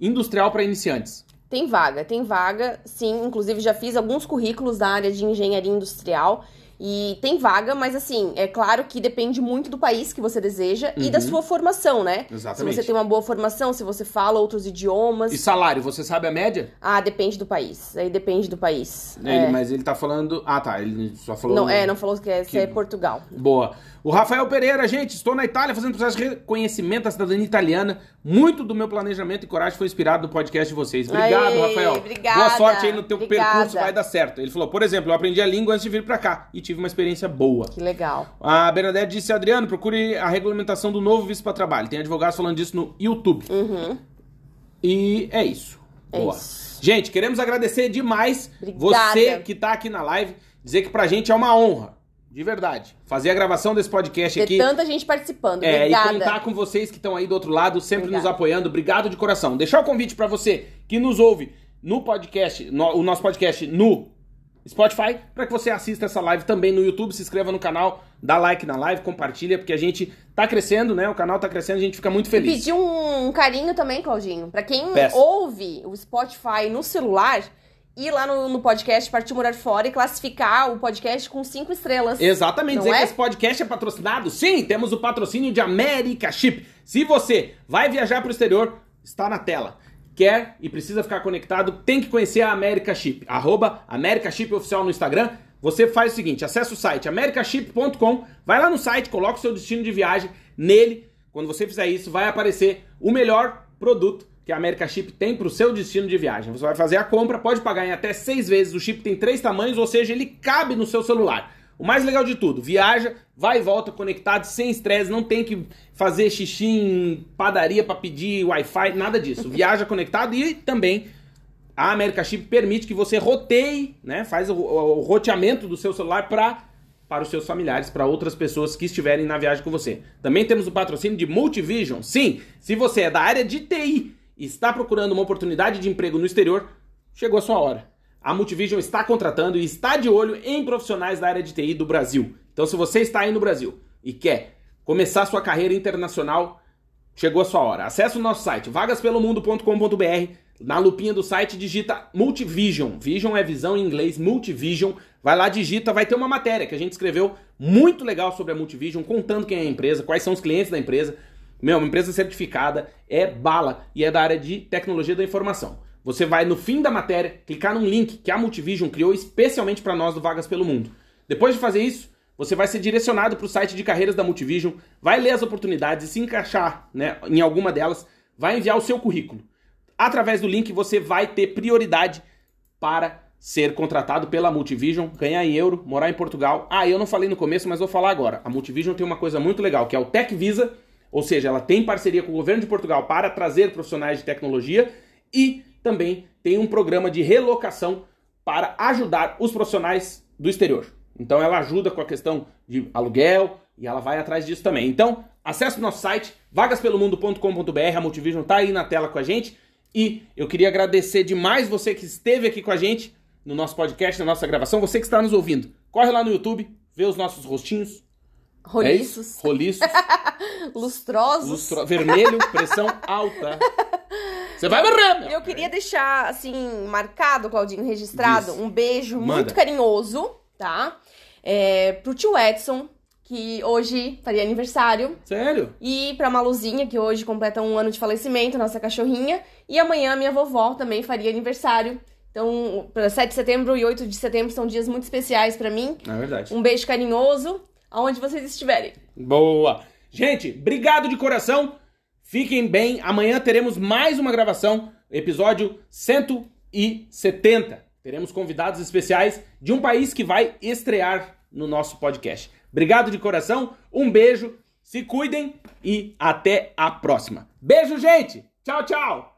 industrial para iniciantes? Tem vaga, tem vaga, sim. Inclusive, já fiz alguns currículos da área de engenharia industrial. E tem vaga, mas assim, é claro que depende muito do país que você deseja e da Uhum. sua formação, né? Exatamente. Se você tem uma boa formação, se você fala outros idiomas. E salário, você sabe a média? Ah, depende do país. Aí depende do país. Ele- É. Mas ele tá falando. Ah, tá. Ele só falou. Não, é, não falou que é, se que- é Portugal. Boa. O Rafael Pereira, gente, estou na Itália fazendo processo de reconhecimento da cidadania italiana. Muito do meu planejamento e coragem foi inspirado no podcast de vocês. Obrigado, Aê, Rafael. obrigada, Boa sorte aí no teu obrigada. percurso, vai dar certo. Ele falou, por exemplo, eu aprendi a língua antes de vir pra cá e tive uma experiência boa. Que legal. A Bernadette disse, Adriano, procure a regulamentação do novo visto para trabalho. Tem advogados falando disso no YouTube. Uhum. E é isso. É Boa. isso. Gente, queremos agradecer demais Obrigada. você que tá aqui na live. Dizer que pra gente é uma honra, de verdade, fazer a gravação desse podcast Ter aqui. tanta gente participando. É, e Obrigada. contar com vocês que estão aí do outro lado, sempre Obrigada. nos apoiando. Obrigado de coração. Deixar o convite pra você que nos ouve no podcast, no- o nosso podcast no Spotify, pra que você assista essa live também no YouTube, se inscreva no canal, dá like na live, compartilha, porque a gente tá crescendo, né? O canal tá crescendo, a gente fica muito E feliz. pedir um carinho também, Claudinho. Pra quem Peço. ouve o Spotify no celular, ir lá no, no podcast Partiu Morar Fora e classificar o podcast com cinco estrelas. Exatamente, Não dizer é? que esse podcast é patrocinado? Sim, temos o patrocínio de America Chip. Se você vai viajar para o exterior, está na tela. Quer e precisa ficar conectado, tem que conhecer a America Chip. Arroba America Chip Oficial no Instagram. Você faz o seguinte, acessa o site americaship.com, vai lá no site, coloca o seu destino de viagem nele. Quando você fizer isso, vai aparecer o melhor produto que a America Chip tem para o seu destino de viagem. Você vai fazer a compra, pode pagar em até seis vezes. O chip tem três tamanhos, ou seja, ele cabe no seu celular. O mais legal de tudo, viaja, vai e volta conectado, sem estresse, não tem que fazer xixi em padaria para pedir Wi-Fi, nada disso. Viaja conectado e também a America Chip permite que você roteie, né? Faz o, o- o roteamento do seu celular para para os seus familiares, para outras pessoas que estiverem na viagem com você. Também temos o patrocínio de Multivision. Sim, se você é da área de TI e está procurando uma oportunidade de emprego no exterior, chegou a sua hora. A Multivision está contratando e está de olho em profissionais da área de TI do Brasil. Então, se você está aí no Brasil e quer começar sua carreira internacional, Chegou a sua hora. Acesse o nosso site, vagaspelomundo.com.br. Na lupinha do site, digita Multivision. Vision é visão em inglês, Multivision. Vai lá, digita, vai ter uma matéria que a gente escreveu muito legal sobre a Multivision, contando quem é a empresa, quais são os clientes da empresa. Meu, uma empresa certificada, é bala e é da área de tecnologia da informação. Você vai no fim da matéria, clicar num link que a Multivision criou especialmente para nós do Vagas pelo Mundo. Depois de fazer isso, você vai ser direcionado para o site de carreiras da Multivision, vai ler as oportunidades e se encaixar né, em alguma delas, vai enviar o seu currículo. Através do link você vai ter prioridade para ser contratado pela Multivision, ganhar em euro, morar em Portugal. Ah, eu não falei no começo, mas vou falar agora. A Multivision tem uma coisa muito legal, que é o Tech Visa, ou seja, ela tem parceria com o governo de Portugal para trazer profissionais de tecnologia e também tem um programa de relocação para ajudar os profissionais do exterior. Então ela ajuda com a questão de aluguel e ela vai atrás disso também. Então, acesse o nosso site vagaspelomundo.com.br, a Multivision tá aí na tela com a gente e eu queria agradecer demais você que esteve aqui com a gente no nosso podcast, na nossa gravação, você que está nos ouvindo. Corre lá no YouTube, vê os nossos rostinhos. Roliços. É Roliços. Lustrosos. Lustro... Vermelho, pressão alta. Você vai morrer, meu. Eu queria deixar, assim, marcado, Claudinho, registrado, Diz. um beijo Manda. muito carinhoso, tá? É, pro tio Edson, que hoje faria aniversário. Sério? E pra Maluzinha, que hoje completa um ano de falecimento, nossa cachorrinha. E amanhã minha vovó também faria aniversário. Então, pra 7 de setembro e 8 de setembro são dias muito especiais pra mim. É verdade. Um beijo carinhoso, aonde vocês estiverem. Boa! Gente, obrigado de coração. Fiquem bem. Amanhã teremos mais uma gravação, episódio 170. Teremos convidados especiais de um país que vai estrear no nosso podcast. Obrigado de coração, um beijo, se cuidem e até a próxima. Beijo, gente! Tchau, tchau!